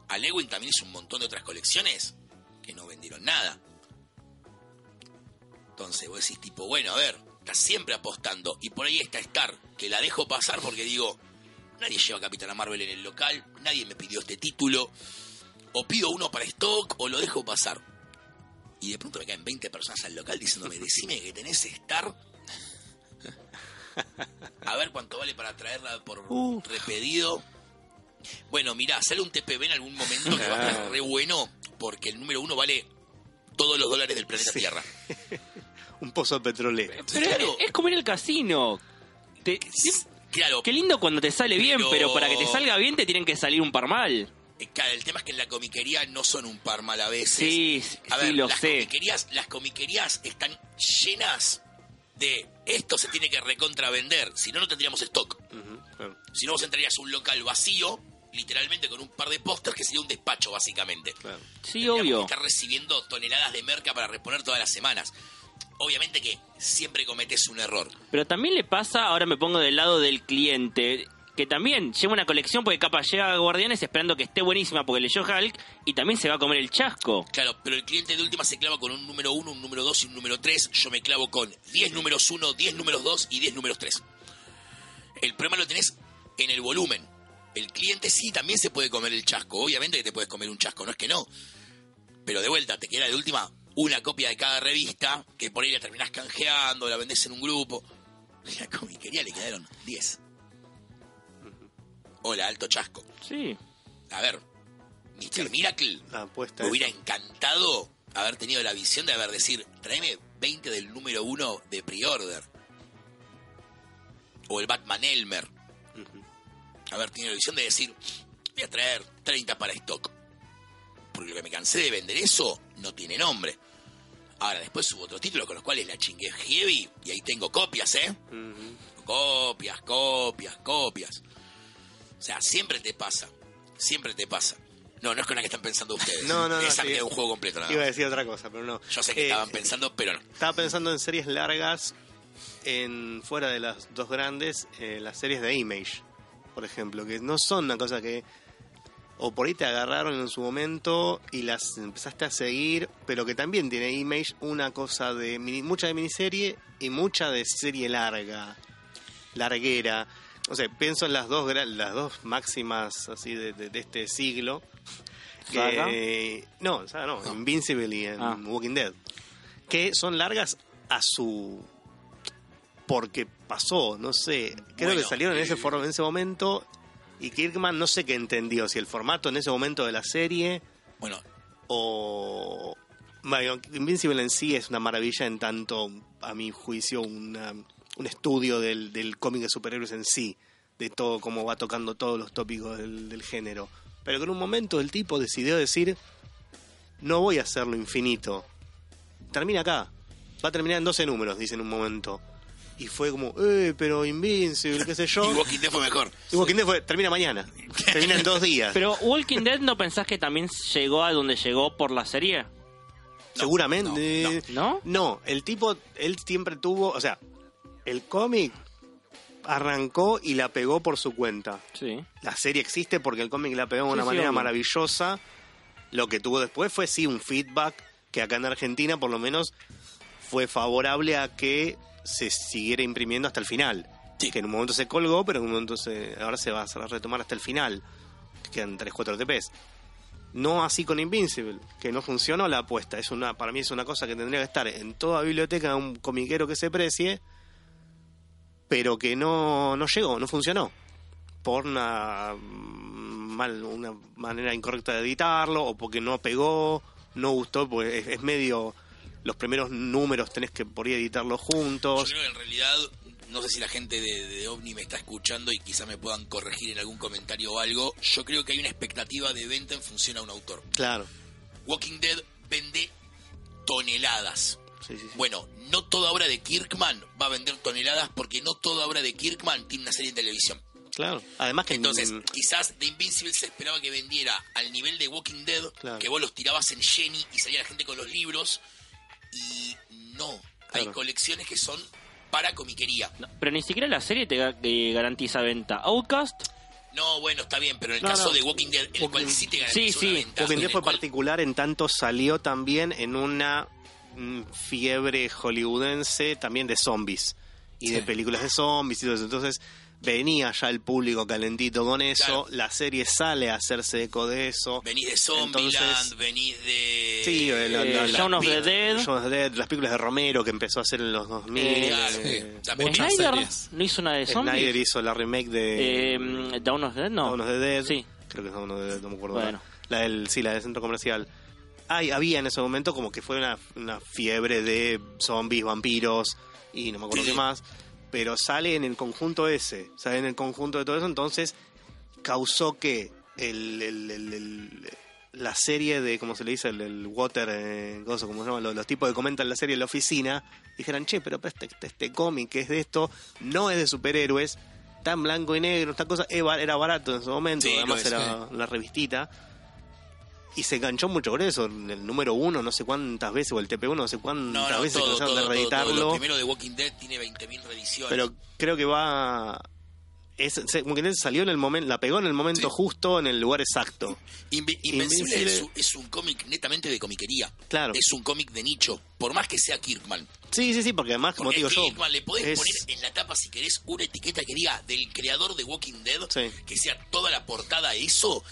Alewin también hizo un montón de otras colecciones que no vendieron nada. Entonces vos decís tipo, bueno, a ver, está siempre apostando. Y por ahí está Star, que la dejo pasar porque digo, nadie lleva a Capitana Marvel en el local, nadie me pidió este título. O pido uno para stock o lo dejo pasar. Y de pronto me caen 20 personas al local diciéndome, decime que tenés Star. A ver cuánto vale para traerla por Uh. repedido. Bueno, mirá, sale un TPB en algún momento que va a estar re bueno porque el número uno vale todos los dólares del planeta Sí. Tierra. Un pozo petrolero. Pero Claro. es como ir al casino. Te- Claro, qué lindo cuando te sale bien, Pero- pero para que te salga bien te tienen que salir un par mal. Eh, claro, el tema es que en la comiquería no son un par mal a veces. Sí, A sí, ver, lo las sé. Comiquerías, las comiquerías están llenas de esto se tiene que recontravender, si no, no tendríamos stock. Claro, Si no, vos entrarías a un local vacío, literalmente con un par de pósters, que sería un despacho, básicamente. claro. Sí, Tendríamos obvio. que estar recibiendo toneladas de merca para reponer todas las semanas. Obviamente que siempre cometes un error. Pero también le pasa, ahora me pongo del lado del cliente, que también lleva una colección porque capaz llega a Guardianes esperando que esté buenísima porque leyó Hulk y también se va a comer el chasco. Claro, pero el cliente de última se clava con un número 1, un número 2 y un número 3. Yo me clavo con 10 números 1, 10 números 2 y 10 números 3. El problema lo tenés en el volumen. El cliente sí también se puede comer el chasco. Obviamente que te puedes comer un chasco, no es que no. Pero de vuelta, te queda de última una copia de cada revista, que por ahí la terminás canjeando, la vendés en un grupo. La comiquería le quedaron 10. Hola, alto chasco. Sí. A ver, Mr. Miracle, La apuesta me hubiera encantado haber tenido la visión de haber decir, tráeme 20 del número 1 de pre-order. O el Batman Elmer. Haber tenido la visión de decir, voy a traer 30 para stock. Porque lo que me cansé de vender eso no tiene nombre. Ahora, después hubo otros títulos con los cuales la chingué heavy y ahí tengo copias, ¿eh? Copias, copias, copias. O sea, siempre te pasa. Siempre te pasa. No, no es con la que están pensando ustedes. No, no, no, Esa sí. queda un juego completo. nada Iba a decir otra cosa, pero no. Yo sé que Eh, estaban pensando, pero no. Estaba pensando en series largas, en fuera de las dos grandes, eh, las series de Image, por ejemplo, que no son una cosa que o por ahí te agarraron en su momento y las empezaste a seguir, pero que también tiene Image una cosa de mini- mucha de miniserie y mucha de serie larga, larguera. O sea, pienso en las dos las dos máximas así de, de- de este siglo. ¿Saga? Que, no, saga no, Invincible y en Ah. Walking Dead. Que son largas a su porque pasó, no sé. Creo Bueno, que salieron en ese eh, foro en ese momento y Kirkman no sé qué entendió, si el formato en ese momento de la serie Bueno, o bueno, Invincible en sí es una maravilla en tanto, a mi juicio, una- un estudio del, del cómic de superhéroes en sí, de todo cómo va tocando todos los tópicos del, del género. Pero que en un momento el tipo decidió decir, no voy a hacerlo infinito, termina acá, va a terminar en 12 números, dice en un momento. Y fue como, eh, pero Invincible, qué sé yo. y Walking Dead fue mejor. Y Walking Dead fue, termina mañana, termina en dos días. Pero Walking Dead, ¿no pensás que también llegó a donde llegó por la serie? Seguramente. no, No, el tipo, él siempre tuvo, o sea, el cómic arrancó y la pegó por su cuenta. Sí. La serie existe porque el cómic la pegó de una Sí, manera maravillosa. Lo que tuvo después fue sí un feedback que acá en Argentina por lo menos fue favorable a que se siguiera imprimiendo hasta el final. Sí. Que en un momento se colgó, pero en un momento se, ahora se va a retomar hasta el final. Quedan 3-4 TPs. No así con Invincible, que no funcionó la apuesta. Es una, para mí es una cosa que tendría que estar en toda biblioteca de un comiquero que se precie, pero que no, no llegó, no funcionó. Por una, mm, mal, una manera incorrecta de editarlo, o porque no pegó, no gustó, porque es, es medio. Los primeros números tenés que por ahí editarlos Yo juntos. creo que en realidad, no sé si la gente de, de OVNI me está escuchando y quizá me puedan corregir en algún comentario o algo. Yo creo que hay una expectativa de venta en función a un autor. Claro. Walking Dead vende toneladas. Sí, sí, sí. Bueno, no toda obra de Kirkman va a vender toneladas porque no toda obra de Kirkman tiene una serie de televisión. Claro. Además que Entonces, quizás de Invincible se esperaba que vendiera al nivel de Walking Dead, Claro. que vos los tirabas en Jenny y salía la gente con los libros. Y no, hay colecciones que son para comiquería. No, pero ni siquiera la serie te, ga- te garantiza venta. Outcast, No, bueno, está bien, pero en el No, caso no. de Walking Dead, el cual sí te garantiza Sí, sí. venta. Walking en Dead fue cual- particular en tanto salió también en una fiebre hollywoodense también de zombies y de Sí. películas de zombies y todo eso. Entonces venía ya el público calentito con eso, Claro. la serie sale a hacerse eco de eso. Venís de Zombieland, venís de... Sí, eh, la- la- eh, la- Shaun of the Dead. Shaun of the Dead, las películas de Romero que empezó a hacer en los 2000. Eh, Claro, eh, sí. Muchas Snyder series. no hizo una de zombies. Snyder hizo la remake de Eh, Dawn of the Dead, no. Dawn of the Dead. Sí. Creo que es Dawn of the Dead, no me acuerdo. Bueno. La del, sí, la del centro comercial. Ay, había en ese momento como que fue una, una fiebre de zombies, vampiros y no me acuerdo Sí. qué más. Pero sale en el conjunto ese, sale en el conjunto de todo eso, entonces causó que el, el- el- el- la serie de, ¿cómo se le dice? El, el water, eh, ¿cómo se llama? Los, los tipos que comentan la serie en la oficina, dijeran, che, pero este, este, este cómic que es de esto, no es de superhéroes, en blanco y negro, esta cosa era barato en ese momento, Sí, además es, era la revistita. Y se enganchó mucho con eso, el número uno, no sé cuántas veces, o el TP1, no sé cuántas No, no, veces todo, trataron todo, de reeditarlo. todo. Lo primero de Walking Dead tiene 20.000 reediciones. Pero creo que va. Es, que él salió en el momento, la pegó en el momento Sí. justo, en el lugar exacto. Invi- Invencible Invencible- es un, es un cómic netamente de comiquería. Claro. Es un cómic de nicho, por más que sea Kirkman. Sí, sí, sí, porque además, como Porque digo yo. Kirkman le podés es- poner en la tapa, si querés, una etiqueta que diga del creador de Walking Dead, Sí. que sea toda la portada eso,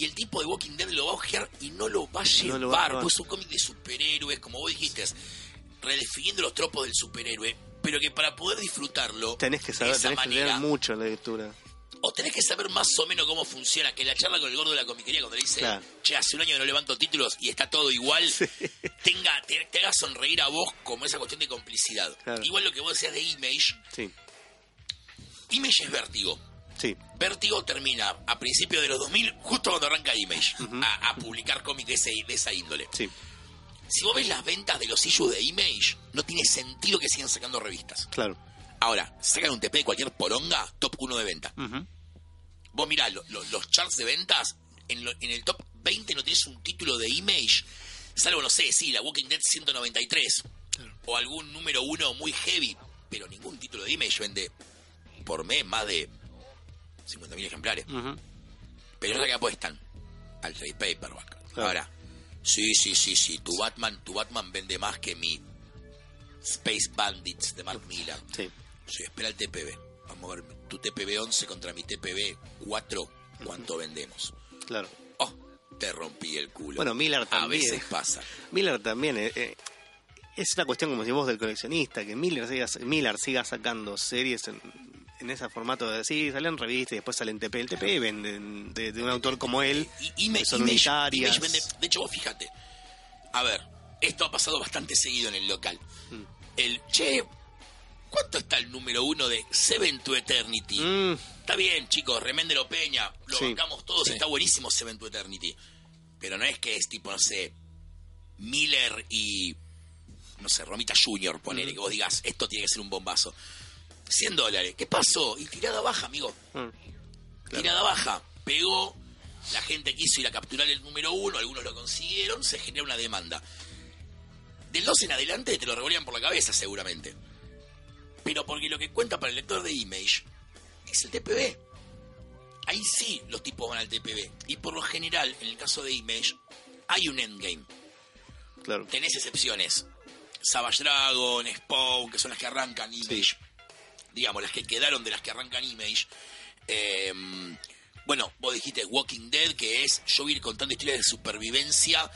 y el tipo de Walking Dead lo va a ojear y no lo va a llevar. No lo va a llevar. pues es un cómic de superhéroes, como vos dijiste, redefiniendo los tropos del superhéroe, pero que para poder disfrutarlo Tenés que de saber, esa tenés que manera, leer mucho la lectura. O tenés que saber más o menos cómo funciona, que la charla con el gordo de la comiquería cuando le dice, Claro. che, hace un año que no levanto títulos y está todo igual, tenga, te, te haga sonreír a vos como esa cuestión de complicidad. Claro. Igual lo que vos decías de Image, Sí, Image es vértigo. Sí, Vértigo termina a principios de los 2000, justo cuando arranca Image, a, a publicar cómics de, ese- de esa índole. sí. Si vos ves las ventas de los issues de Image, no tiene sentido que sigan sacando revistas. Claro. Ahora, sacan un TP de cualquier poronga, top 1 de venta. Vos mirá, lo- lo- los charts de ventas, en, lo- en el top 20 no tienes un título de Image, salvo, no sé, sí, la Walking Dead 193, o algún número 1 muy heavy, pero ningún título de Image vende por mes más de 50.000 ejemplares. Ujú. Pero es la que apuestan al trade paperback. Claro. Ahora, sí, sí, sí, sí, tu Batman, tu Batman vende más que mi Space Bandits de Mark Millar. Sí. Sí, espera el TPB. Vamos a ver, tu TPB 11 contra mi TPB 4, ¿cuánto vendemos? Claro. Oh, te rompí el culo. Bueno, Miller A también. veces pasa. Miller también eh, eh, es una cuestión como si vos del coleccionista, que Miller siga, Miller siga sacando series en, en ese formato de sí, salen revistas y después salen TP. El TP venden de, de un autor como él. Y, que son Image- unitarias. Image vende- de hecho, vos fíjate. A ver, esto ha pasado bastante seguido en el local. Mm. El, che, ¿cuánto está el número uno de Seven to Eternity? Mm, Está bien, chicos, reméndelo Peña, lo Sí. bancamos todos, Sí. está buenísimo Seven to Eternity. Pero no es que es tipo, no sé, Miller y, no sé, Romita Junior, ponele, que vos digas, esto tiene que ser un bombazo. 100 dólares, ¿qué pasó? Y tirada baja, amigo. mm, Tirada baja, pegó, la gente quiso ir a capturar el número uno, algunos lo consiguieron, se genera una demanda. Del 2 en adelante te lo revolían por la cabeza, seguramente. Pero porque lo que cuenta para el lector de Image es el TPB. Ahí sí los tipos van al TPB. Y por lo general, en el caso de Image, hay un endgame. claro. Tenés excepciones. Savage Dragon, Spawn, que son las que arrancan Image. Digamos, las que quedaron de las que arrancan Image. Eh, bueno, vos dijiste Walking Dead, que es yo ir contando historias de supervivencia,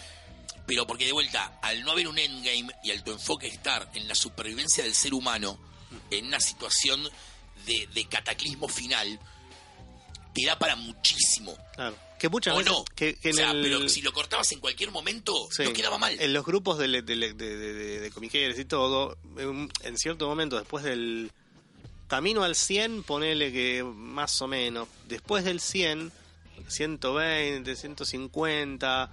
pero porque de vuelta, al no haber un endgame y al tu enfoque estar en la supervivencia del ser humano, en una situación de, de cataclismo final, te da para muchísimo. Claro. Que muchas O veces. no. Que, que o sea, el- pero si lo cortabas en cualquier momento, Sí. no quedaba mal. En los grupos de, de, de, de, de- de comiqueros y todo, en, en cierto momento, después del camino al 100, ponele que más o menos, después del 100, 120, 150,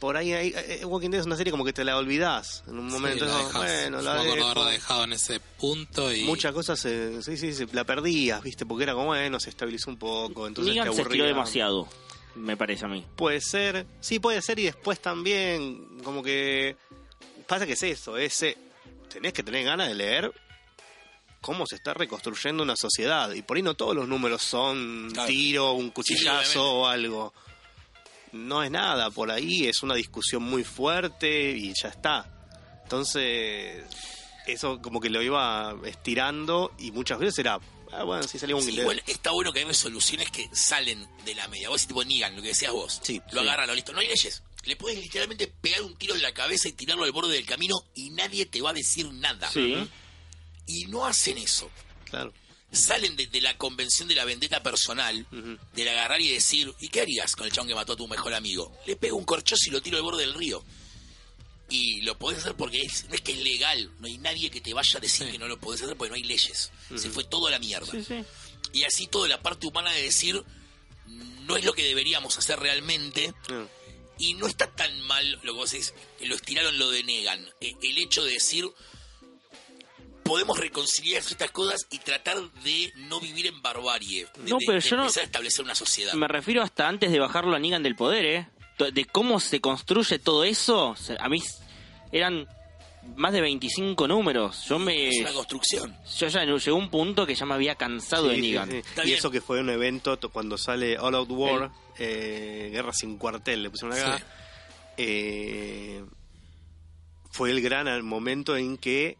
por ahí, hay, eh, Walking Dead es una serie como que te la olvidás en un momento. Sí, la bueno, la dejo. haberla dejado en ese punto y Muchas cosas, se- sí, sí, se- la perdías, ¿viste? Porque era como, bueno, se estabilizó un poco, entonces Negan te se estiró demasiado, me parece a mí. Puede ser, sí puede ser y después también como que pasa que es eso, ese tenés que tener ganas de leer cómo se está reconstruyendo una sociedad y por ahí no todos los números son Claro. tiro, un Sí, cuchillazo o algo. No es nada, por ahí es una discusión muy fuerte y ya está. Entonces, eso como que lo iba estirando y muchas veces era, ah, bueno, si salió un Sí, igual está bueno que hay resoluciones que salen de la media. Vos si tipo Negan, lo que decías vos. Sí, lo sí. agarran, lo listo. No hay leyes. Le puedes literalmente pegar un tiro en la cabeza y tirarlo al borde del camino y nadie te va a decir nada. Sí. Y no hacen eso. Claro. Salen de, de la convención de la vendetta personal, Ujú. del agarrar y decir, ¿y qué harías con el chabón que mató a tu mejor amigo? Le pego un corchazo y lo tiro al borde del río. Y lo podés hacer porque es- no es que es legal, no hay nadie que te vaya a decir que no lo podés hacer porque no hay leyes. Se fue todo a la mierda. Sí, sí. Y así toda la parte humana de decir, no es lo que deberíamos hacer realmente. Y no está tan mal lo que vos decís, lo estiraron, lo denegan. Eh, El hecho de decir, podemos reconciliar estas cosas y tratar de no vivir en barbarie. De, No, pero de yo no- empezar a establecer una sociedad. Me refiero hasta antes de bajarlo a Negan del poder, ¿eh? De cómo se construye todo eso. o sea, A mí eran más de 25 números. Yo me... Es una construcción. Yo ya llegó un punto que ya me había cansado de Sí, Negan. sí. Y bien. eso que fue un evento to- cuando sale All Out War, eh, Guerra sin cuartel, le pusieron acá. Sí. eh, fue el gran al- momento en que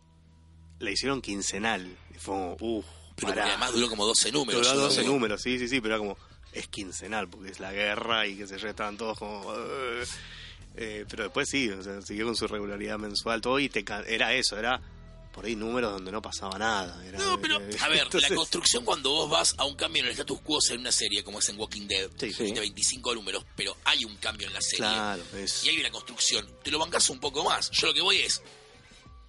la hicieron quincenal. Y fue como, uff, Pero porque además duró como 12 números. Duró Yo 12 digo, números, sí, sí, sí, pero era como, es quincenal, porque es la guerra y que se yo, estaban todos como... "Ugh". Eh, pero después sí, o sea, siguió con su regularidad mensual, todo, y te, era eso, era por ahí números donde no pasaba nada. Era- No, pero, a ver, Entonces, la construcción cuando vos vas a un cambio en el status quo en una serie, como es en Walking Dead, Sí. de 25 números, pero hay un cambio en la serie. Claro, es- Y hay una construcción. Te lo bancas un poco más. Yo lo que voy es.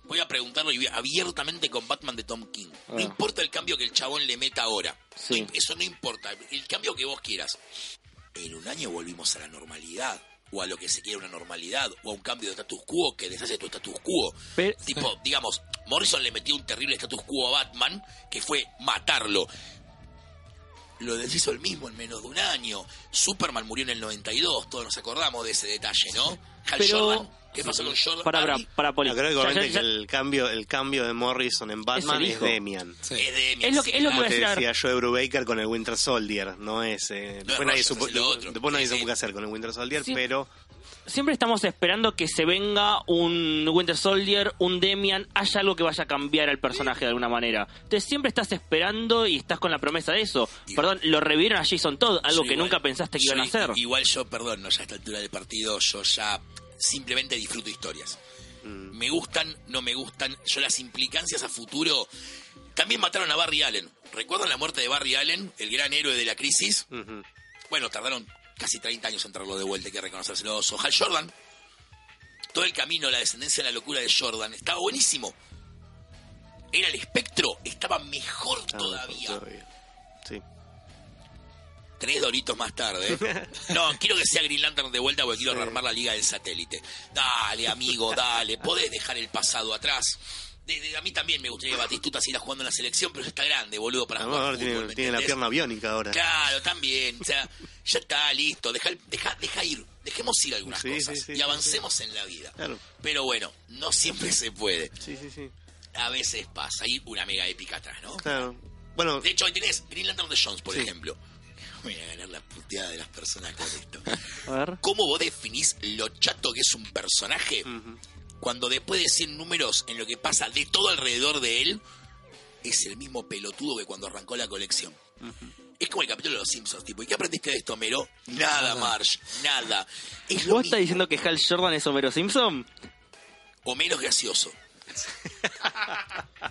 Voy a preguntarlo abiertamente con Batman de Tom King. No Ah. importa el cambio que el chabón le meta ahora. Sí. Eso no importa. El cambio que vos quieras. En un año volvimos a la normalidad. O a lo que se quiere una normalidad. O a un cambio de status quo que deshace tu status quo. Pero- tipo, digamos, Morrison le metió un terrible status quo a Batman que fue matarlo. Lo deshizo el mismo en menos de un año. Superman murió en el 92, todos nos acordamos de ese detalle, ¿no? Hal Pero- Jordan, ¿qué pasó con Jordan? Para, para, Barry? para, Poli. No, creo que, Ya- obviamente ya- que el cambio el cambio de Morrison en Batman es, hijo. Demian. Sí. Es de Es lo que- es lo que Como a te decía Joe Brubaker con el Winter Soldier, no es... eh, No después es nadie, supo, es lo otro. después nadie Sí, supo qué hacer con el Winter Soldier, Sí. pero Siempre estamos esperando que se venga un Winter Soldier, un Demian, haya algo que vaya a cambiar al personaje de alguna manera. Entonces siempre estás esperando y estás con la promesa de eso. Perdón, lo revivieron a Jason Todd, algo Yo que igual- nunca pensaste que iban a hacer. Igual yo, perdón, no, ya a esta altura del partido, yo ya simplemente disfruto historias. Mm. Me gustan, no me gustan. Yo las implicancias a futuro. También mataron a Barry Allen. ¿Recuerdan la muerte de Barry Allen, el gran héroe de la crisis? Bueno, tardaron casi 30 años en traerlo de vuelta, hay que reconocérselo. Hal Jordan. Todo el camino, la descendencia de la locura de Jordan. Estaba buenísimo. Era el espectro, estaba mejor ah, todavía. todavía. Sí. Tres doritos más tarde. No, quiero que sea Green Lantern de vuelta porque quiero Sí. rearmar la liga del satélite. Dale, amigo, dale. Podés dejar el pasado atrás. De- de- a mí también me gustaría que Batistuta siga jugando en la selección, pero está grande, boludo, para Ah, jugar ahora fútbol, tiene, ¿me tiene la pierna biónica ahora. Claro, también. O sea, ya está, listo. Deja, el- deja, deja ir. Dejemos ir algunas Sí, cosas sí, y avancemos en la vida. Claro. Pero bueno, no siempre se puede. Sí, sí, sí. A veces pasa. Hay una mega épica atrás, ¿no? Claro. Bueno, De hecho, ahí tenés Green Lantern de Jones, por Sí. Ejemplo. Voy a ganar la puteada de las personas con esto. A ver. ¿Cómo vos definís lo chato que es un personaje cuando después de 100 números en lo que pasa de todo alrededor de él es el mismo pelotudo que cuando arrancó la colección? Es como el capítulo de los Simpsons, tipo, ¿y qué aprendiste de esto, Mero? Nada, Marge, nada. Es ¿Vos estás diciendo que Hal Jordan es Homero Simpson? o menos gracioso.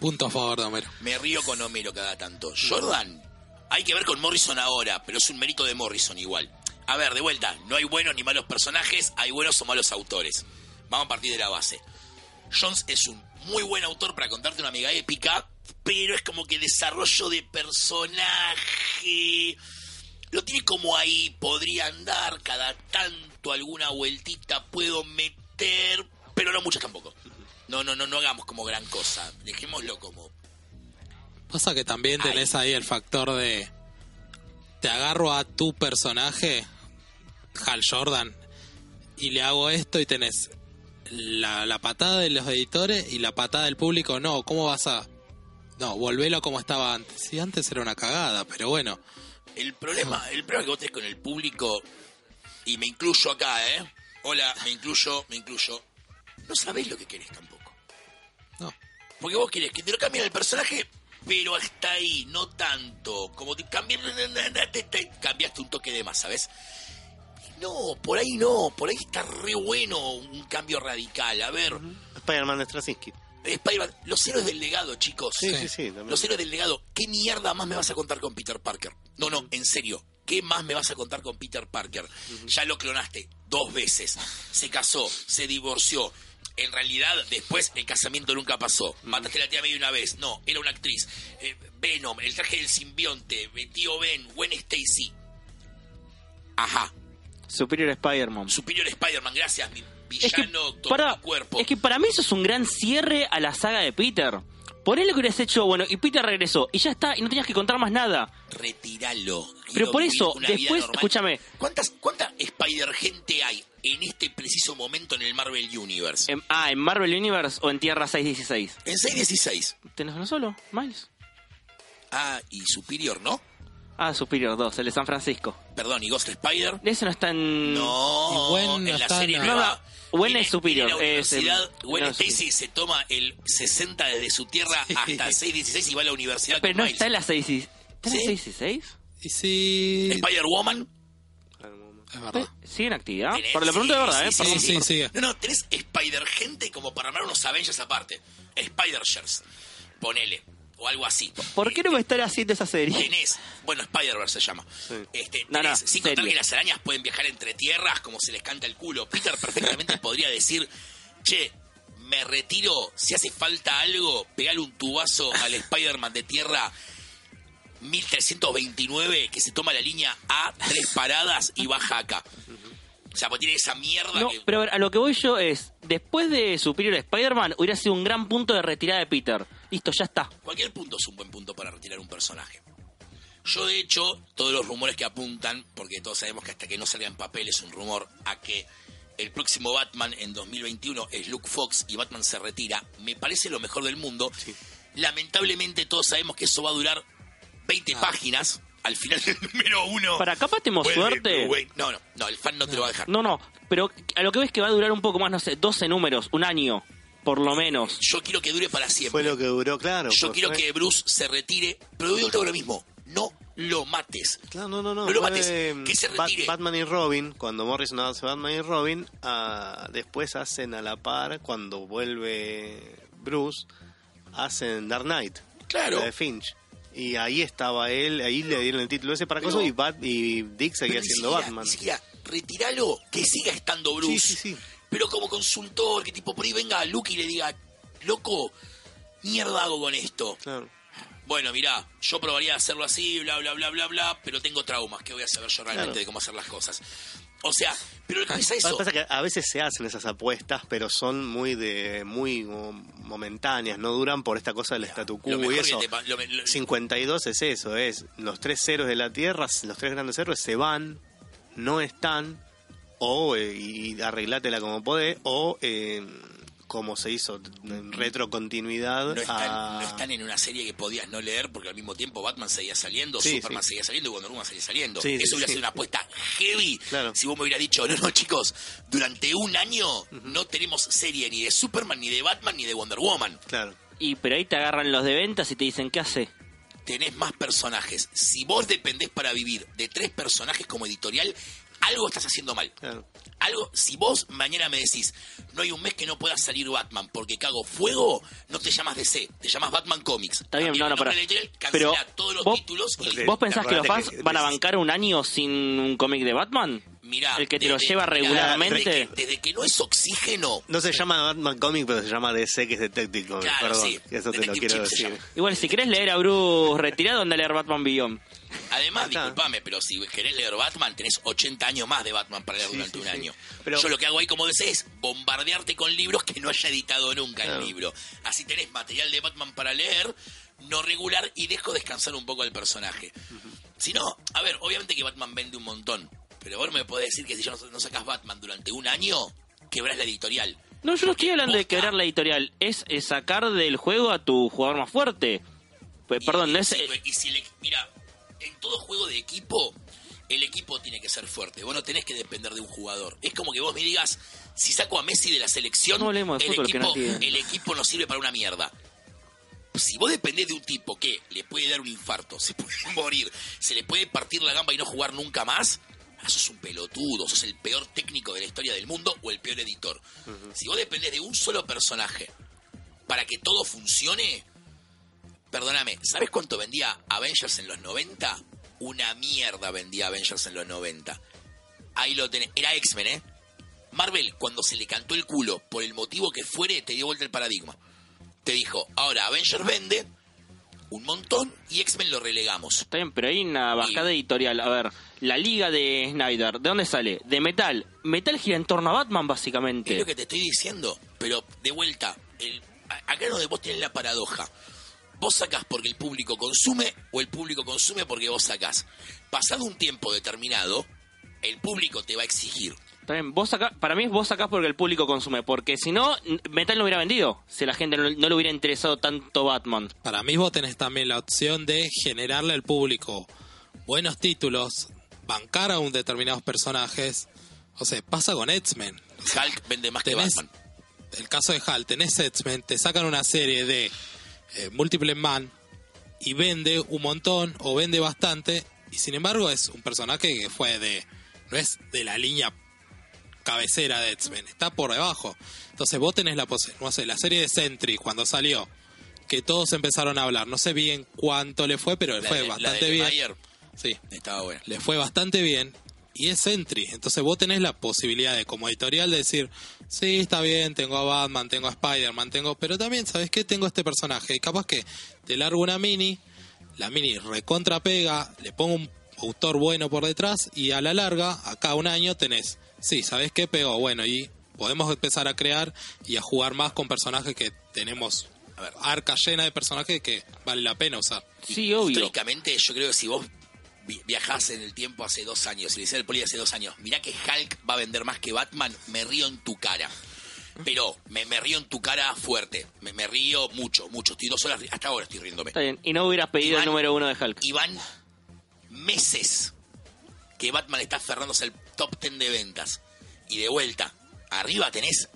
Punto a favor de Homero. Me río con Homero cada tanto. Jordan, hay que ver con Morrison ahora, pero es un mérito de Morrison igual. A ver, de vuelta, no hay buenos ni malos personajes, hay buenos o malos autores. Vamos a partir de la base. Jones es un muy buen autor para contarte una mega épica, pero es como que desarrollo de personaje lo tiene como ahí, podría andar cada tanto alguna vueltita puedo meter, pero no muchas tampoco. No, no, no, no hagamos como gran cosa. Dejémoslo como Pasa que también tenés ahí el factor de. Te agarro a tu personaje, Hal Jordan, y le hago esto y tenés la, la patada de los editores y la patada del público. No, ¿cómo vas a.? No, volvelo como estaba antes. Sí, antes era una cagada, pero bueno. El problema, el problema que vos tenés con el público, y me incluyo acá, ¿eh? Hola, me incluyo, me incluyo. No sabés lo que querés tampoco. No. Porque vos querés que te lo cambien el personaje, pero hasta ahí, no tanto. Como te cambiaste un toque de más, ¿sabes? No, por ahí no, por ahí está re bueno un cambio radical. A ver, Spider-Man de Straczynski. Spider-Man, los héroes del legado, chicos. Sí, Sí. sí, también. Los héroes del legado, ¿qué mierda más me vas a contar con Peter Parker? No, no, en serio, ¿qué más me vas a contar con Peter Parker? Ya lo clonaste dos veces, se casó, se divorció. En realidad, después el casamiento nunca pasó. Mataste a la tía medio una vez. No, era una actriz. Eh, Venom, el traje del simbionte, eh, tío Ben, Gwen Stacy. Ajá. Superior Spider-Man. Superior Spider-Man, gracias, mi Es que, villano, todo para, mi cuerpo. es que para mí eso es un gran cierre a la saga de Peter. Por él lo que hubieras hecho, bueno, y Peter regresó, y ya está, y no tenías que contar más nada. Retíralo. Pero por eso, después, escúchame. ¿Cuántas, ¿Cuánta Spider-Gente hay en este preciso momento en el Marvel Universe? En- ah, ¿en Marvel Universe o en Tierra 616? En 616. ¿Tenés uno solo, Miles? Ah, y Superior, ¿no? Ah, Superior 2, el de San Francisco. Perdón, y Ghost Spider. Ese no está en... No, Y Gwen no en la está serie nueva. No, no, Viene- es Superior, es, no, Stacy se toma el 60 desde su tierra Sí. hasta 616 y va a la universidad Pero no Miles. está en la 616. ¿Está en la ¿Sí? 616? Y si. Spider-Woman. es verdad. ¿Sigue en actividad? Tenés- Por la pregunta de sí, verdad, ¿eh? sí, Perdón. Sí, sí. No, no, tenés Spider-Gente como para armar unos Avengers aparte. Spider-Shers. Ponele. O algo así. ¿Por qué no me están haciendo esa serie? Tenés, bueno, Spider-Verse se llama. Sí. Este, No, no, tenés, sin contar que las arañas pueden viajar entre tierras como se les canta el culo. Peter perfectamente podría decir, che, me retiro, si hace falta algo, pegale un tubazo al Spider-Man de tierra 1329 que se toma la línea A, tres paradas y baja acá. O sea, pues tiene esa mierda No, que... pero a ver, a lo que voy yo es, después de Superior Spider-Man, hubiera sido un gran punto de retirada de Peter. Listo, ya está. Cualquier punto es un buen punto para retirar un personaje. Yo, de hecho, todos los rumores que apuntan, porque todos sabemos que hasta que no salga en papel es un rumor, a que el próximo Batman en 2021 es Luke Fox y Batman se retira, me parece lo mejor del mundo. Lamentablemente todos sabemos que eso va a durar 20 páginas al final del número uno. Para capaz tenemos suerte. No, no, no, el fan no te lo va a dejar. No, no, pero a lo que ves que va a durar un poco más, no sé, 12 números, un año, por lo menos. Yo quiero que dure para siempre. Fue lo que duró, claro. Yo quiero fue- que Bruce se retire, pero vuelta hago lo mismo. No lo mates. Claro, no, no, no. No lo mates, eh, que se Bat- retire. Batman y Robin, cuando Morrison hace Batman y Robin, ah, después hacen a la par, cuando vuelve Bruce, hacen Dark Knight. Claro. la de Finch. Y ahí estaba él, ahí le dieron el título ese para Pero- cosa y, Bat, y Dick seguía siendo Batman. Siquiera, retíralo, que siga estando Bruce. Sí, sí, sí. Pero como consultor, que tipo por ahí venga a Luke y le diga, loco, mierda hago con esto. Claro. Bueno, mirá, yo probaría hacerlo así, bla, bla, bla, bla, bla, pero tengo traumas, que voy a saber yo realmente Claro. de cómo hacer las cosas. O sea, pero lo que pasa eso. que pasa es que a veces se hacen esas apuestas, pero son muy de muy momentáneas, no duran por esta cosa del statu quo y eso. te pa- lo me- lo- 52 es eso, es los tres ceros de la Tierra, los tres grandes héroes se van, no están, o eh, y arreglátela como podés, o eh, como se hizo en retrocontinuidad no están, a... no están en una serie que podías no leer porque al mismo tiempo Batman seguía saliendo, Sí, Superman sí. seguía saliendo y Wonder Woman seguía saliendo. Sí, sí, Eso hubiera sí. sido una apuesta heavy. Claro. Si vos me hubieras dicho, no, no, chicos, durante un año no tenemos serie ni de Superman, ni de Batman, ni de Wonder Woman. Claro, Y pero ahí te agarran los de ventas y te dicen, ¿qué hace? Tenés más personajes. Si vos dependés para vivir de tres personajes como editorial, algo estás haciendo mal. claro. Algo, si vos mañana me decís, no hay un mes que no pueda salir Batman porque cago fuego, no te llamas DC, te llamas Batman Comics. Está bien, no, no, la editorial, Pero cancela todos los vos- títulos y ¿Vos pensás que los fans que- van a bancar un año sin un cómic de Batman? Mirá, El que te lo lleva regularmente. Desde que, desde que no es oxígeno, No se llama Batman Comic, pero se llama DC, que es Detective Comics, Claro, perdón, sí. eso te lo quiero Chip decir. Igual, si querés leer a Bruce retirado, anda a leer Batman Beyond. Además, disculpame, pero si querés leer Batman, tenés 80 años más de Batman para leer Sí, durante sí, un sí. año. Pero- Yo lo que hago ahí como DC es bombardearte con libros que no haya editado nunca Claro. el libro. Así tenés material de Batman para leer, no regular, y dejo descansar un poco al personaje. Si no, a ver, obviamente que Batman vende un montón, pero vos no me podés decir que si yo no, no sacas Batman durante un año, quebrás la editorial. No, yo no estoy hablando de quebrar la editorial. Es, es sacar del juego a tu jugador más fuerte. Pues, Y- perdón, no es... y si le- mira, en todo juego de equipo, el equipo tiene que ser fuerte. Vos no tenés que depender de un jugador. Es como que vos me digas, si saco a Messi de la selección, No el, equipo, no el equipo no sirve para una mierda. Si vos dependés de un tipo que le puede dar un infarto, se puede morir, se le puede partir la gamba y no jugar nunca más, ah, sos un pelotudo, sos el peor técnico de la historia del mundo o el peor editor. Si vos dependés de un solo personaje para que todo funcione, Perdóname, ¿sabes cuánto vendía Avengers en los 90? Una mierda vendía Avengers en los 90. Ahí lo tenés. Era X-Men, ¿eh? Marvel, cuando se le cantó el culo, por el motivo que fuere, te dio vuelta el paradigma. Te dijo, ahora Avengers vende un montón y X-Men lo relegamos. Está bien, pero hay una bajada editorial. A ver, la liga de Snyder, ¿de dónde sale? De Metal. Metal gira en torno a Batman, Es básicamente. lo que te estoy diciendo, pero de vuelta, el, acá es donde vos tenés la paradoja. Vos sacás porque el público consume o el público consume porque vos sacás. Pasado un tiempo determinado, el público te va a exigir. Está bien, vos sacás, para mí vos sacás porque el público consume, porque si no, Metal no hubiera vendido, si la gente no, no le hubiera interesado tanto Batman. Para mí vos tenés también la opción de generarle al público buenos títulos, bancar a un determinados personajes. O sea, pasa con X-Men. Hulk vende más que Tenés- Batman. El caso de Hal, tenés X-Men, te sacan una serie de eh, Múltiple Man y vende un montón o vende bastante. Y sin embargo es un personaje que fue de no es de la línea cabecera de X-Men, está por debajo. Entonces vos tenés la pose, no sé, la serie de Sentry cuando salió, que todos empezaron a hablar, no sé bien cuánto le fue, pero le fue de- bastante bien. Mayer Sí, estaba le fue bastante bien y es Sentry. Entonces vos tenés la posibilidad de, como editorial, de decir, sí, está bien, tengo a Batman, tengo a Spider-Man, tengo, pero también, ¿sabes qué? Tengo este personaje y capaz que te largo una mini, la mini recontra pega, le pongo un autor bueno por detrás y a la larga, acá un año tenés, sí, ¿sabes qué? Pegó, bueno, y podemos empezar a crear y a jugar más con personajes que tenemos A ver. arca llena de personajes que vale la pena usar. Sí, obvio. Históricamente, yo creo que si vos vi- viajás en el tiempo hace dos años, y le decía al poli hace dos años, mirá que Hulk va a vender más que Batman, me río en tu cara. Pero me, me río en tu cara fuerte. Me, me río mucho, mucho. Estoy dos horas, hasta ahora estoy riéndome. Está bien. Y no hubieras pedido el número uno de Hulk. Y van meses que Batman está aferrándose al top 10 de ventas. Y de vuelta, arriba tenés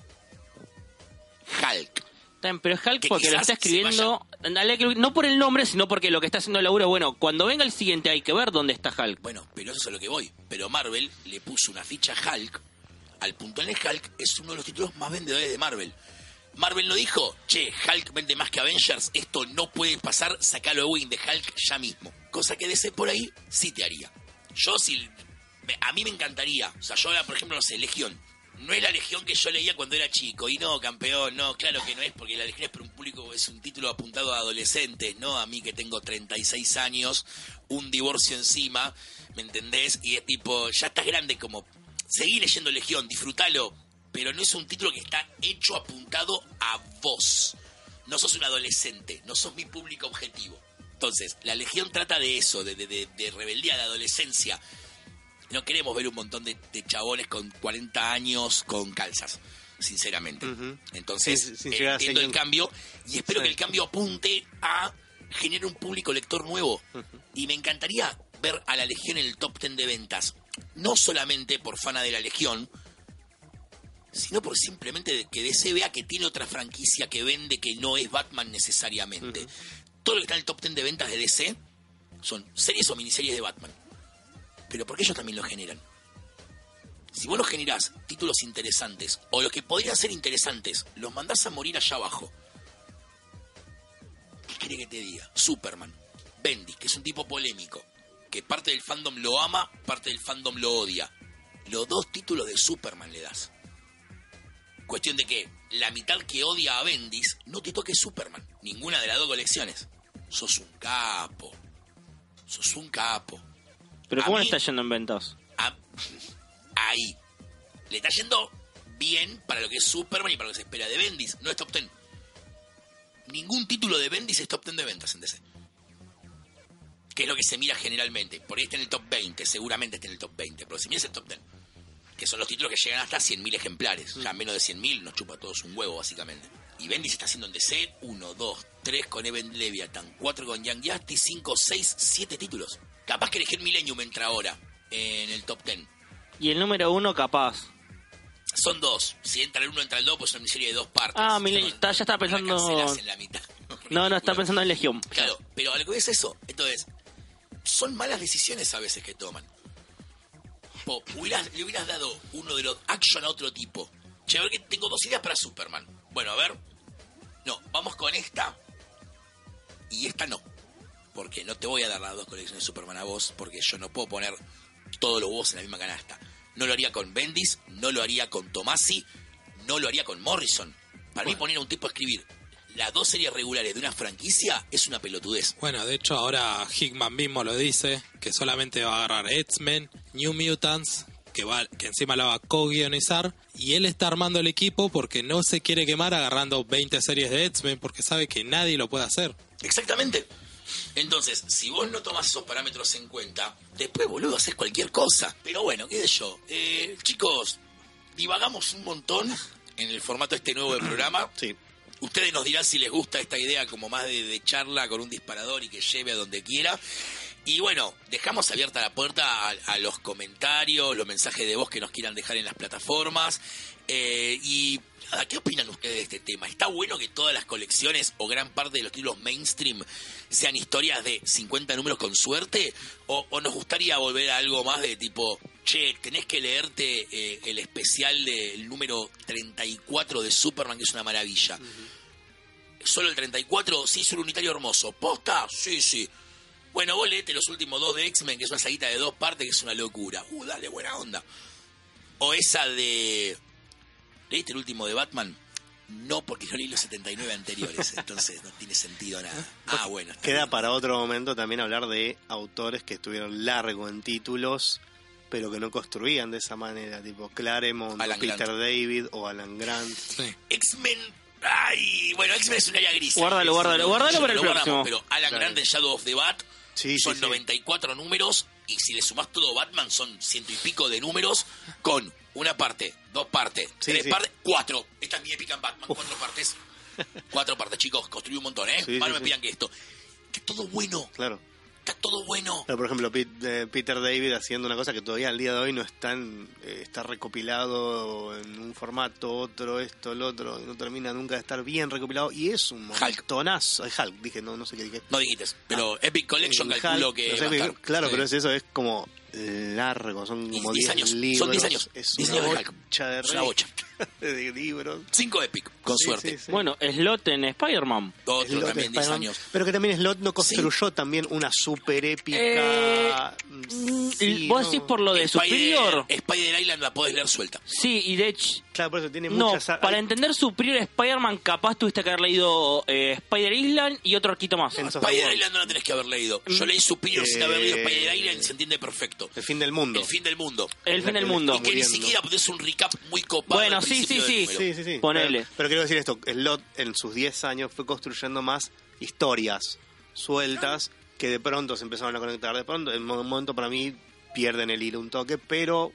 Hulk. Pero es Hulk Que porque lo está escribiendo, dale que- no por el nombre, sino porque lo que está haciendo el laburo bueno. Cuando venga el siguiente hay que ver dónde está Hulk. Bueno, pero eso es a lo que voy. Pero Marvel le puso una ficha a Hulk. Al punto en el Hulk es uno de los títulos más vendedores de Marvel. Marvel no dijo, che, Hulk vende más que Avengers, esto no puede pasar, sacalo de Wing de Hulk ya mismo. Cosa que DC por ahí sí te haría. Yo sí, a mí me encantaría. O sea, yo por ejemplo, no sé, Legión. No es la Legión que yo leía cuando era chico. Y no, campeón, no, claro que no es, porque la Legión es para un público, es un título apuntado a adolescentes, no a mí que tengo 36 años, un divorcio encima, ¿me entendés? Y es tipo, ya estás grande como, seguí leyendo Legión, disfrútalo, pero no es un título que está hecho apuntado a vos. No sos un adolescente, no sos mi público objetivo. Entonces, la Legión trata de eso, de, de- de- de rebeldía, de adolescencia. No queremos ver un montón de, de chabones con 40 años con calzas, sinceramente. Entonces, sin entiendo el cambio y espero Sí. que el cambio apunte a generar un público lector nuevo. Y me encantaría ver a la Legión en el top 10 de ventas. No solamente por fana de la Legión, sino por simplemente que DC vea que tiene otra franquicia que vende que no es Batman necesariamente. Todo lo que está en el top 10 de ventas de DC son series o miniseries de Batman. Pero porque ellos también lo generan. Si vos no generás títulos interesantes, o los que podrían ser interesantes, los mandás a morir allá abajo. ¿Qué quiere que te diga? Superman, Bendis, que es un tipo polémico, que parte del fandom lo ama, parte del fandom lo odia. Los dos títulos de Superman le das. Cuestión de que la mitad que odia a Bendis no te toque Superman. Ninguna de las dos colecciones. Sos un capo. Sos un capo. Pero ¿cómo le mí- está yendo en ventas? a- ahí. Le está yendo bien para lo que es Superman y para lo que se espera de Bendis. No es top 10. Ningún título de Bendis es top 10 de ventas en DC. Que es lo que se mira generalmente. Por ahí está en el top 20, seguramente está en el top 20. Pero si miras el top 10, que son los títulos que llegan hasta 100.000 ejemplares. Ya menos de 100.000 nos chupa a todos un huevo, básicamente. Y Bendis está haciendo en DC 1, 2, 3 con Event Leviathan, 4 con Young Justice, 5, 6, 7 títulos. Capaz que elegir Millennium entra ahora en el top 10. Y el número uno capaz. Son dos. Si entra el uno, entra el dos, pues es una serie de dos partes. Ah, Millennium, No, está- ya la pensando- cancelás en la mitad. No, no, está pensando en Legión. Claro, pero a lo que voy es eso. Entonces, son malas decisiones a veces que toman. Po, hubieras- le hubieras dado uno de los action a otro tipo. Che, a ver que tengo dos ideas para Superman. Bueno, a ver. No, vamos con esta. Y esta no. Porque no te voy a dar las dos colecciones de Superman a vos, porque yo no puedo poner todos los huevos en la misma canasta. No lo haría con Bendis, no lo haría con Tomasi, no lo haría con Morrison. Para mí poner a un tipo a escribir las dos series regulares de una franquicia es una pelotudez. Bueno, de hecho ahora Hickman mismo lo dice, que solamente va a agarrar X-Men, New Mutants, que, va, que encima la va a co-guionizar, y él está armando el equipo porque no se quiere quemar agarrando 20 series de X-Men porque sabe que nadie lo puede hacer. Exactamente. Entonces, si vos no tomas esos parámetros en cuenta, después, boludo, haces cualquier cosa. Pero bueno, qué sé yo. Eh, chicos, divagamos un montón en el formato este nuevo del programa. Sí. Ustedes nos dirán si les gusta esta idea como más de, de charla con un disparador y que lleve a donde quiera. Y bueno, dejamos abierta la puerta a, a los comentarios, los mensajes de voz que nos quieran dejar en las plataformas. Eh, y nada, ¿qué opinan ustedes de este tema? ¿Está bueno que todas las colecciones o gran parte de los títulos mainstream sean historias de 50 números con suerte? ¿O, o nos gustaría volver a algo más de tipo, che, tenés que leerte eh, el especial del número 34 de Superman, que es una maravilla? Solo el 34, sí, es un unitario hermoso. ¿Posta? Sí, sí. Bueno, vos leete los últimos dos de X-Men, que es una saguita de dos partes, que es una locura. Uh, dale, buena onda. O esa de... ¿Leíste el último de Batman? No, porque no leí los 79 anteriores, entonces no tiene sentido nada. Ah, bueno. Queda bien. para otro momento también hablar de autores que estuvieron largo en títulos, pero que no construían de esa manera, tipo Claremont, Alan Peter Grant. David o Alan Grant. Sí. X-Men... Ay, bueno, X-Men es un área gris. Guárdalo, guárdalo, guárdalo para el Lo guardamos, próximo. Pero Alan Claro. Grant en Shadow of the Bat Sí, son sí, sí. 94 números y si le sumás todo Batman son ciento y pico de números con una parte, dos partes, Sí, tres sí. partes, cuatro. Esta es mi épica en Batman, cuatro partes. Cuatro partes, chicos, construí un montón, ¿eh? Sí, Más me pidan que esto. Está todo bueno, Claro. está todo bueno. Pero, por ejemplo, Pete- eh, Peter David haciendo una cosa que todavía al día de hoy no está, en- eh, está recopilado en un formato, otro, esto, el otro, no termina nunca de estar bien recopilado. Y es un Hulk. montonazo. Eh, Hulk, dije, no, no sé qué dije. No dijiste, pero Epic Collection Ah. El calculo Hulk, que no sé, va a estar. claro, Sí. pero es eso, es como largo, son como 10 10 años, son libros. 10 años, Es 10 una años bocha de Es una bocha. de libros. Cinco Epic, con Sí, suerte. sí, sí. Bueno, Slot en Spider-Man. Otro Slot también 10 Spider-Man. años. Pero que también Slot no construyó también una super épica. Eh, sí, ¿Vos no. decís por lo de Superior? Spider Island la podés leer suelta. Sí, y de hecho... Claro, por eso tiene No, muchas. para hay- entender Superior Spider-Man capaz tuviste que haber leído eh, Spider Island y otro arquito más. The Spider. Island no la tenés que haber leído. Yo leí Superior sin haber leído Eh, Spider Island y se entiende perfecto. El fin del mundo. El fin del mundo. El fin del mundo. Y que ni siquiera podés un recap muy copado. Bueno, sí, principio sí, del sí. número. Sí, sí, sí. Ponele. Pero, pero quiero decir esto, Slot en sus 10 años fue construyendo más historias sueltas que de pronto se empezaron a conectar. De pronto, en un momento para mí pierden el hilo un toque, pero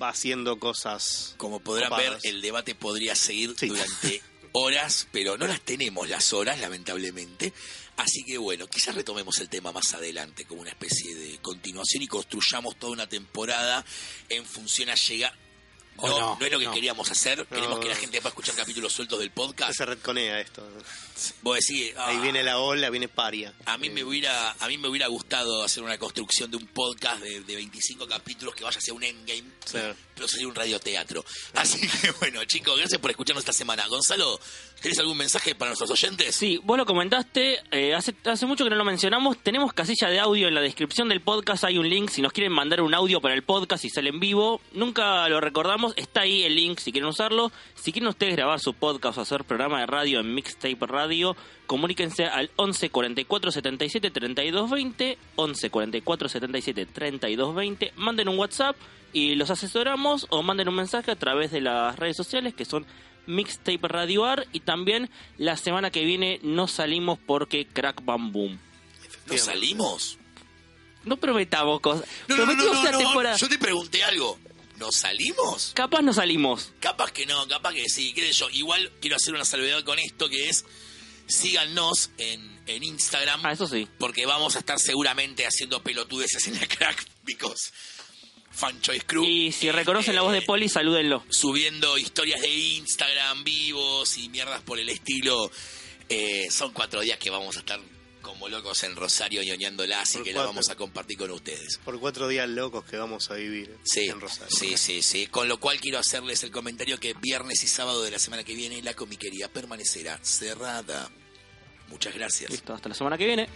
va haciendo cosas. Como podrán copadas. ver, el debate podría seguir Sí. durante horas, pero no las tenemos las horas, lamentablemente. Así que bueno, quizás retomemos el tema más adelante como una especie de continuación y construyamos toda una temporada en función a llegar. No, no, no es lo que no. queríamos hacer. Queremos que la gente pueda escuchar capítulos sueltos del podcast. Se retconea esto. Vos decís, Ahí ah, viene la ola, viene paria. A mí me hubiera, a mí me hubiera gustado hacer una construcción de un podcast de, de 25 capítulos que vaya hacia un endgame, pero sería un radioteatro. Así que bueno, chicos, gracias por escucharnos esta semana. Gonzalo, ¿tenés algún mensaje para nuestros oyentes? Sí, vos lo comentaste, eh, hace, hace mucho que no lo mencionamos, tenemos casilla de audio en la descripción del podcast, hay un link, si nos quieren mandar un audio para el podcast y sale en vivo, nunca lo recordamos, está ahí el link si quieren usarlo, si quieren ustedes grabar su podcast o hacer programa de radio en Mixtape Radio, comuníquense al 11 44 77 32 20, 11 44 77 32 20, manden un WhatsApp y los asesoramos o manden un mensaje a través de las redes sociales que son Mixtape Radio Ar y también la semana que viene no salimos porque Crack Bam Boom. ¿No salimos? No prometamos cosas. No, no, no, Prometimos no, una temporada. Yo te pregunté algo. ¿No salimos? Capaz no salimos. Capaz que no, capaz que sí, qué sé yo. Igual quiero hacer una salvedad con esto que es síganos en, en Instagram. Ah, eso sí. porque vamos a estar seguramente haciendo pelotudeces en la crack, because Fan Choice Crew. Y si reconocen la voz de Eh, Poli, salúdenlo. Subiendo historias de Instagram vivos y mierdas por el estilo. Eh, son cuatro días que vamos a estar como locos en Rosario ñoñándolas y Por que la cuatro. vamos a compartir con ustedes. Por cuatro días locos que vamos a vivir Sí, en Rosario. sí, sí, sí. Con lo cual quiero hacerles el comentario que viernes y sábado de la semana que viene la comiquería permanecerá cerrada. Muchas gracias. Listo, hasta la semana que viene.